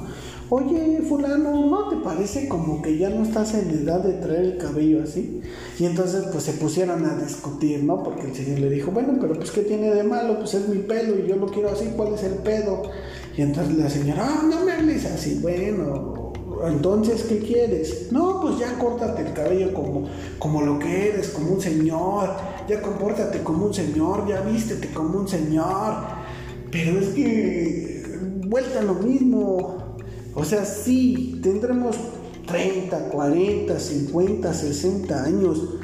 [SPEAKER 1] Oye, fulano, ¿no te parece como que ya no estás en edad de traer el cabello así? Y entonces pues se pusieron a discutir, ¿no? Porque el señor le dijo, bueno, pero pues ¿qué tiene de malo? Pues es mi pelo y yo lo quiero así, ¿cuál es el pedo? Y entonces la señora, ah, no me hables así, bueno, entonces, ¿qué quieres? No, pues ya córtate el cabello como, como lo que eres, como un señor. Ya compórtate como un señor, ya vístete como un señor. Pero es que vuelta lo mismo. O sea, sí, tendremos 30, 40, 50, 60 años.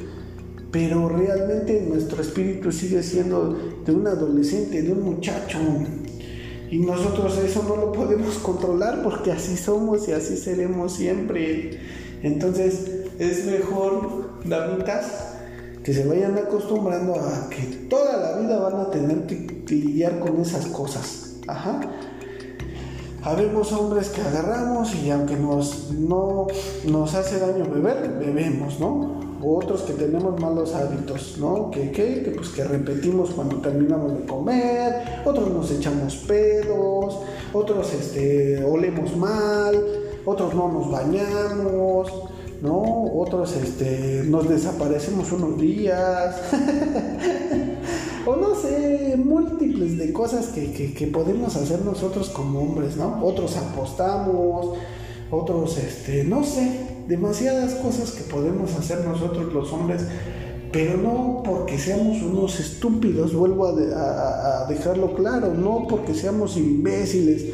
[SPEAKER 1] Pero realmente nuestro espíritu sigue siendo de un adolescente, de un muchacho. Y nosotros eso no lo podemos controlar porque así somos y así seremos siempre. Entonces es mejor, damitas, que se vayan acostumbrando a que toda la vida van a tener que lidiar con esas cosas. Ajá. Habemos hombres que agarramos y aunque nos, no nos hace daño beber, bebemos, ¿no? Otros que tenemos malos hábitos, ¿no? Que, que, pues que repetimos cuando terminamos de comer, otros nos echamos pedos, otros este, olemos mal, otros no nos bañamos, ¿no? Otros este, nos desaparecemos unos días, *laughs* o no sé, múltiples de cosas que, que, que podemos hacer nosotros como hombres, ¿no? Otros apostamos, otros, este, no sé, demasiadas cosas que podemos hacer nosotros los hombres, pero no porque seamos unos estúpidos, vuelvo a, dejarlo claro, no porque seamos imbéciles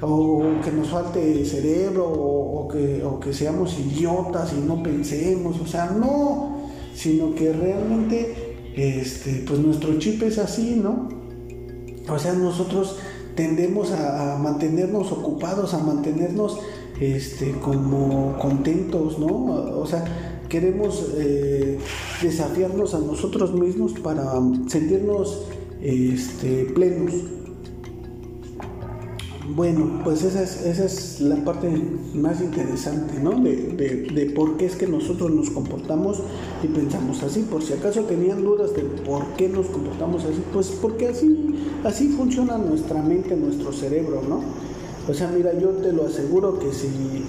[SPEAKER 1] o que nos falte cerebro o, que, o que seamos idiotas y no pensemos, o sea, no, sino que realmente este, pues nuestro chip es así, ¿no? O sea, nosotros tendemos a mantenernos ocupados, a mantenernos este, como contentos, ¿no? O sea, queremos eh, desafiarnos a nosotros mismos para sentirnos este, plenos. Bueno, pues esa es, esa es la parte más interesante, ¿no? De, de, por qué es que nosotros nos comportamos y pensamos así. Por si acaso tenían dudas de por qué nos comportamos así, pues porque así, así funciona nuestra mente, nuestro cerebro, ¿no? O sea, mira, yo te lo aseguro que si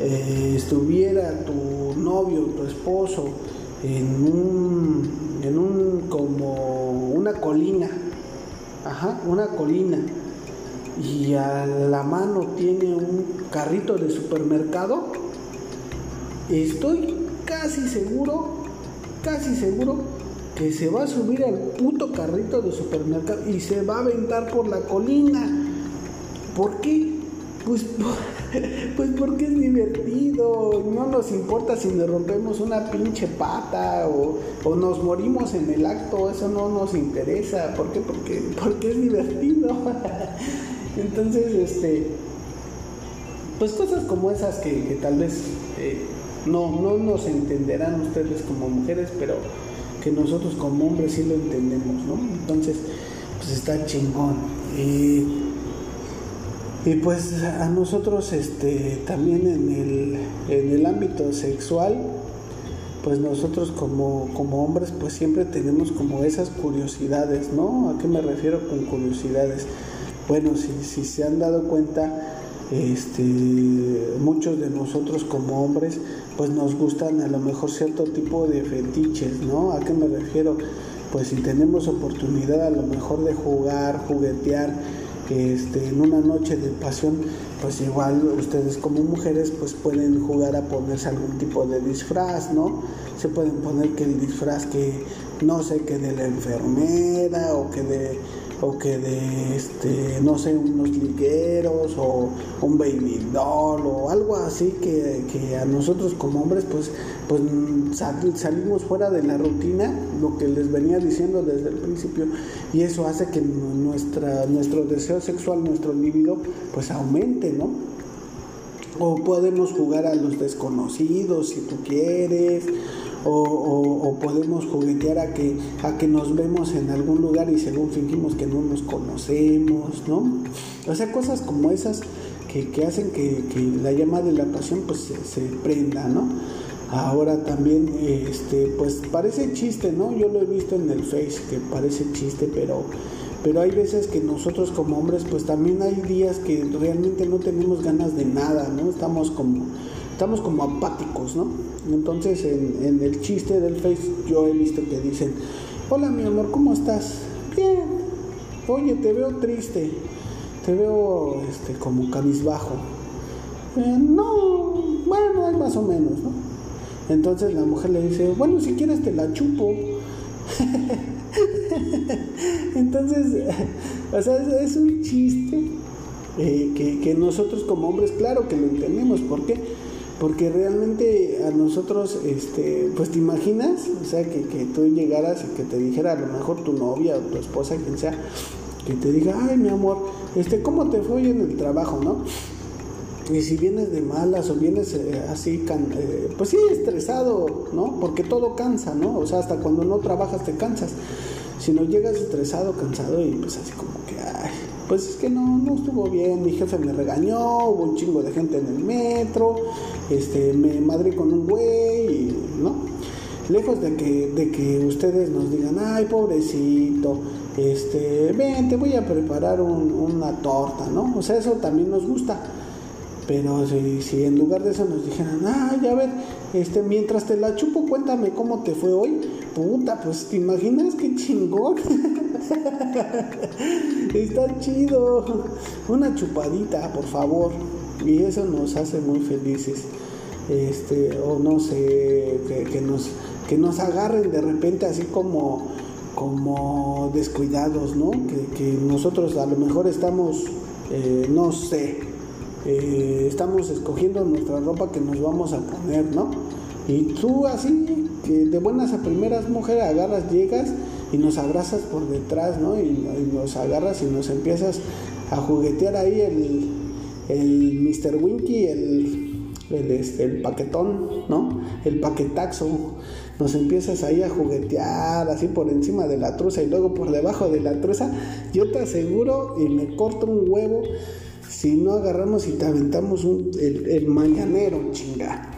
[SPEAKER 1] eh, estuviera tu novio, tu esposo, en un, en un, como una colina, ajá, una colina, y a la mano tiene un carrito de supermercado, estoy casi seguro, casi seguro que se va a subir al puto carrito de supermercado y se va a aventar por la colina. ¿Por qué? Pues, *laughs* pues porque es divertido, no nos importa si nos rompemos una pinche pata o, o, nos morimos en el acto, eso no nos interesa, ¿por qué? Porque, *laughs* porque es divertido. *laughs* Entonces, este, pues cosas como esas que, tal vez eh, no, no nos entenderán ustedes como mujeres, pero que nosotros como hombres sí lo entendemos, ¿no? Entonces, pues está chingón. Y, y pues a nosotros este, también en el, en el ámbito sexual, pues nosotros como, como hombres pues siempre tenemos como esas curiosidades, ¿no? ¿A qué me refiero con curiosidades? Bueno, si, si se han dado cuenta, este, muchos de nosotros como hombres pues nos gustan a lo mejor cierto tipo de fetiches, ¿no? ¿A qué me refiero? Pues si tenemos oportunidad a lo mejor de jugar, juguetear, este, en una noche de pasión, pues igual ustedes como mujeres pues pueden jugar a ponerse algún tipo de disfraz, ¿no? Se pueden poner que el disfraz que no sé, que de la enfermera o que de o que de este no sé unos ligueros o un baby doll o algo así que, que a nosotros como hombres pues pues salimos fuera de la rutina lo que les venía diciendo desde el principio y eso hace que nuestra nuestro deseo sexual nuestro libido pues aumente no o podemos jugar a los desconocidos si tú quieres o, podemos juguetear a que, a que nos vemos en algún lugar y según fingimos que no nos conocemos, ¿no? O sea, cosas como esas que, hacen que, la llama de la pasión pues se, prenda, ¿no? Ahora también, este, pues parece chiste, ¿no? Yo lo he visto en el Face que parece chiste, pero, pero hay veces que nosotros como hombres, pues también hay días que realmente no tenemos ganas de nada, ¿no? Estamos como, estamos como apáticos, ¿no? Entonces en, el chiste del Face yo he visto que dicen, hola mi amor, ¿cómo estás? Bien. Oye, te veo triste, te veo este, como cabizbajo. Eh, no, bueno, hay más o menos, ¿no? Entonces la mujer le dice, bueno, si quieres te la chupo. Entonces, o sea, es, un chiste eh, que, que, nosotros como hombres, claro que lo entendemos. ¿Por qué? Porque realmente a nosotros, este, pues te imaginas, o sea, que, que tú llegaras y que te dijera a lo mejor tu novia o tu esposa, quien sea, que te diga, ay mi amor, este, ¿cómo te fue en el trabajo, no? Y si vienes de malas o vienes eh, así, eh, pues sí, estresado, ¿no? Porque todo cansa, ¿no? O sea, hasta cuando no trabajas te cansas. Si no llegas estresado, cansado y pues así como que, ay, pues es que no, no estuvo bien, mi jefe me regañó, hubo un chingo de gente en el metro, este, me madré con un güey, ¿no? Lejos de que, de que ustedes nos digan, ay, pobrecito, este, ven, te voy a preparar una torta, ¿no? O sea, eso también nos gusta. Pero si, en lugar de eso nos dijeran, ay, a ver, este, mientras te la chupo, cuéntame cómo te fue hoy. Puta, pues te imaginas qué chingón. *laughs* Está chido. Una chupadita, por favor. Y eso nos hace muy felices. Este, o no sé, que, nos, que nos agarren de repente así como, como descuidados, ¿no? Que, nosotros a lo mejor estamos, eh, no sé, eh, estamos escogiendo nuestra ropa que nos vamos a poner, ¿no? Y tú así, que de buenas a primeras mujeres agarras, llegas y nos abrazas por detrás, ¿no? Y, nos agarras y nos empiezas a juguetear ahí el, el Mr. Winky, el, el, este, el paquetón, ¿no? El paquetaxo. Nos empiezas ahí a juguetear así por encima de la truza y luego por debajo de la truza. Yo te aseguro y me corto un huevo si no agarramos y te aventamos el, el mañanero, chinga.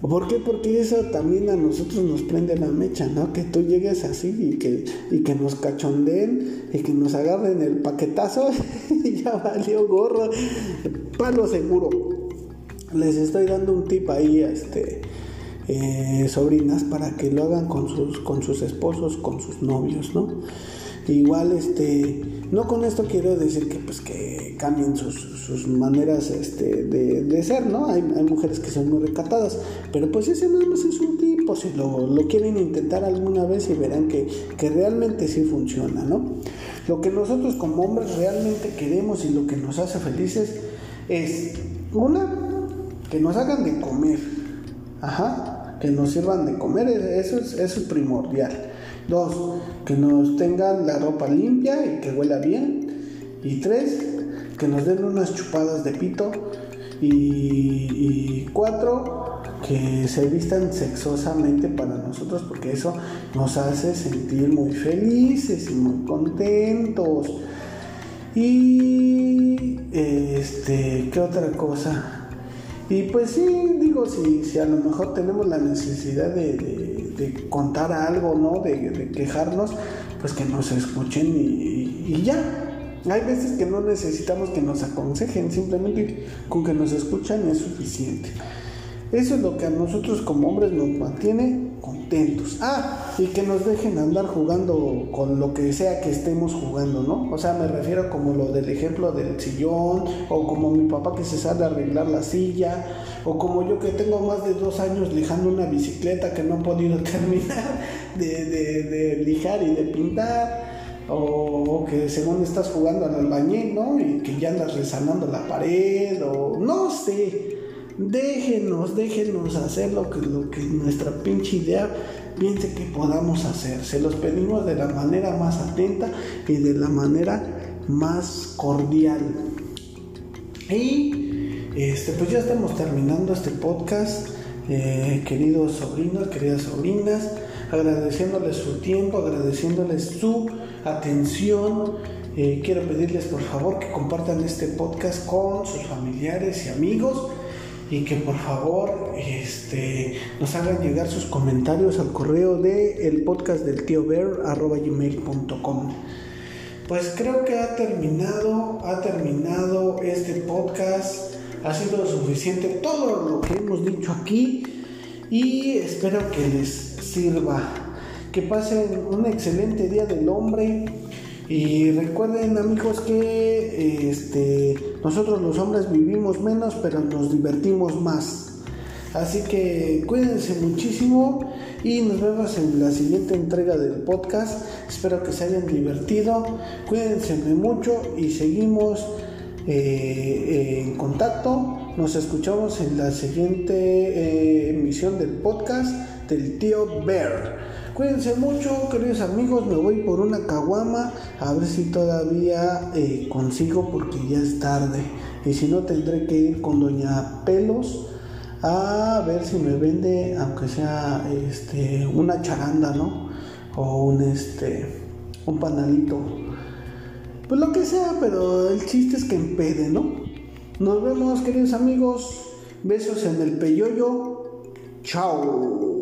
[SPEAKER 1] ¿Por qué? Porque eso también a nosotros nos prende la mecha, ¿no? Que tú llegues así y que, y que nos cachondeen y que nos agarren el paquetazo *laughs* y ya valió gorro. Palo seguro. Les estoy dando un tip ahí a este, eh, sobrinas para que lo hagan con sus, con sus esposos, con sus novios, ¿no? Igual, este, no con esto quiero decir que pues que cambien sus, maneras este, de, ser, ¿no? Hay, mujeres que son muy recatadas, pero pues ese nada más es un tipo, si lo, quieren intentar alguna vez y verán que, que realmente sí funciona, ¿no? Lo que nosotros como hombres realmente queremos y lo que nos hace felices es una, que nos hagan de comer. Ajá, que nos sirvan de comer, eso es, eso es primordial. Dos, que nos tengan la ropa limpia y que huela bien. Y tres, que nos den unas chupadas de pito. Y, cuatro, que se vistan sexosamente para nosotros porque eso nos hace sentir muy felices y muy contentos. Y este, ¿qué otra cosa? Y pues sí, digo, si, si a lo mejor tenemos la necesidad de, contar algo, ¿no? De, quejarnos, pues que nos escuchen y ya, hay veces que no necesitamos que nos aconsejen, simplemente con que nos escuchan es suficiente. Eso es lo que a nosotros como hombres nos mantiene Ah, y que nos dejen andar jugando con lo que sea que estemos jugando, ¿no? O sea, me refiero como lo del ejemplo del sillón, o como mi papá que se sale a arreglar la silla, o como yo que tengo más de dos años lijando una bicicleta que no he podido *laughs* terminar de, de, de lijar y de pintar o, que según estás jugando al albañil, ¿no? Y que ya andas resanando la pared, o no sé. Déjenos, déjenos hacer lo que, nuestra pinche idea piense que podamos hacer. Se los pedimos de la manera más atenta y de la manera más cordial. Y este, pues ya estamos terminando este podcast, eh, queridos sobrinos, queridas sobrinas, agradeciéndoles su tiempo, agradeciéndoles su atención. Eh, quiero pedirles por favor que compartan este podcast con sus familiares y amigos y que por favor este, nos hagan llegar sus comentarios al correo de el podcast del tío gmail.com. Pues creo que ha terminado, ha terminado este podcast. Ha sido suficiente todo lo que hemos dicho aquí y espero que les sirva que pasen un excelente día del hombre. Y recuerden amigos que este, nosotros los hombres vivimos menos pero nos divertimos más. Así que cuídense muchísimo y nos vemos en la siguiente entrega del podcast. Espero que se hayan divertido. Cuídense mucho y seguimos eh, en contacto. Nos escuchamos en la siguiente eh, emisión del podcast del tío Bear. Cuídense mucho, queridos amigos. Me voy por una caguama a ver si todavía eh, consigo porque ya es tarde. Y si no, tendré que ir con Doña Pelos a ver si me vende, aunque sea este, una charanda, ¿no? O un, este, un panalito. Pues lo que sea, pero el chiste es que empede, ¿no? Nos vemos, queridos amigos. Besos en el peyoyo. Chao.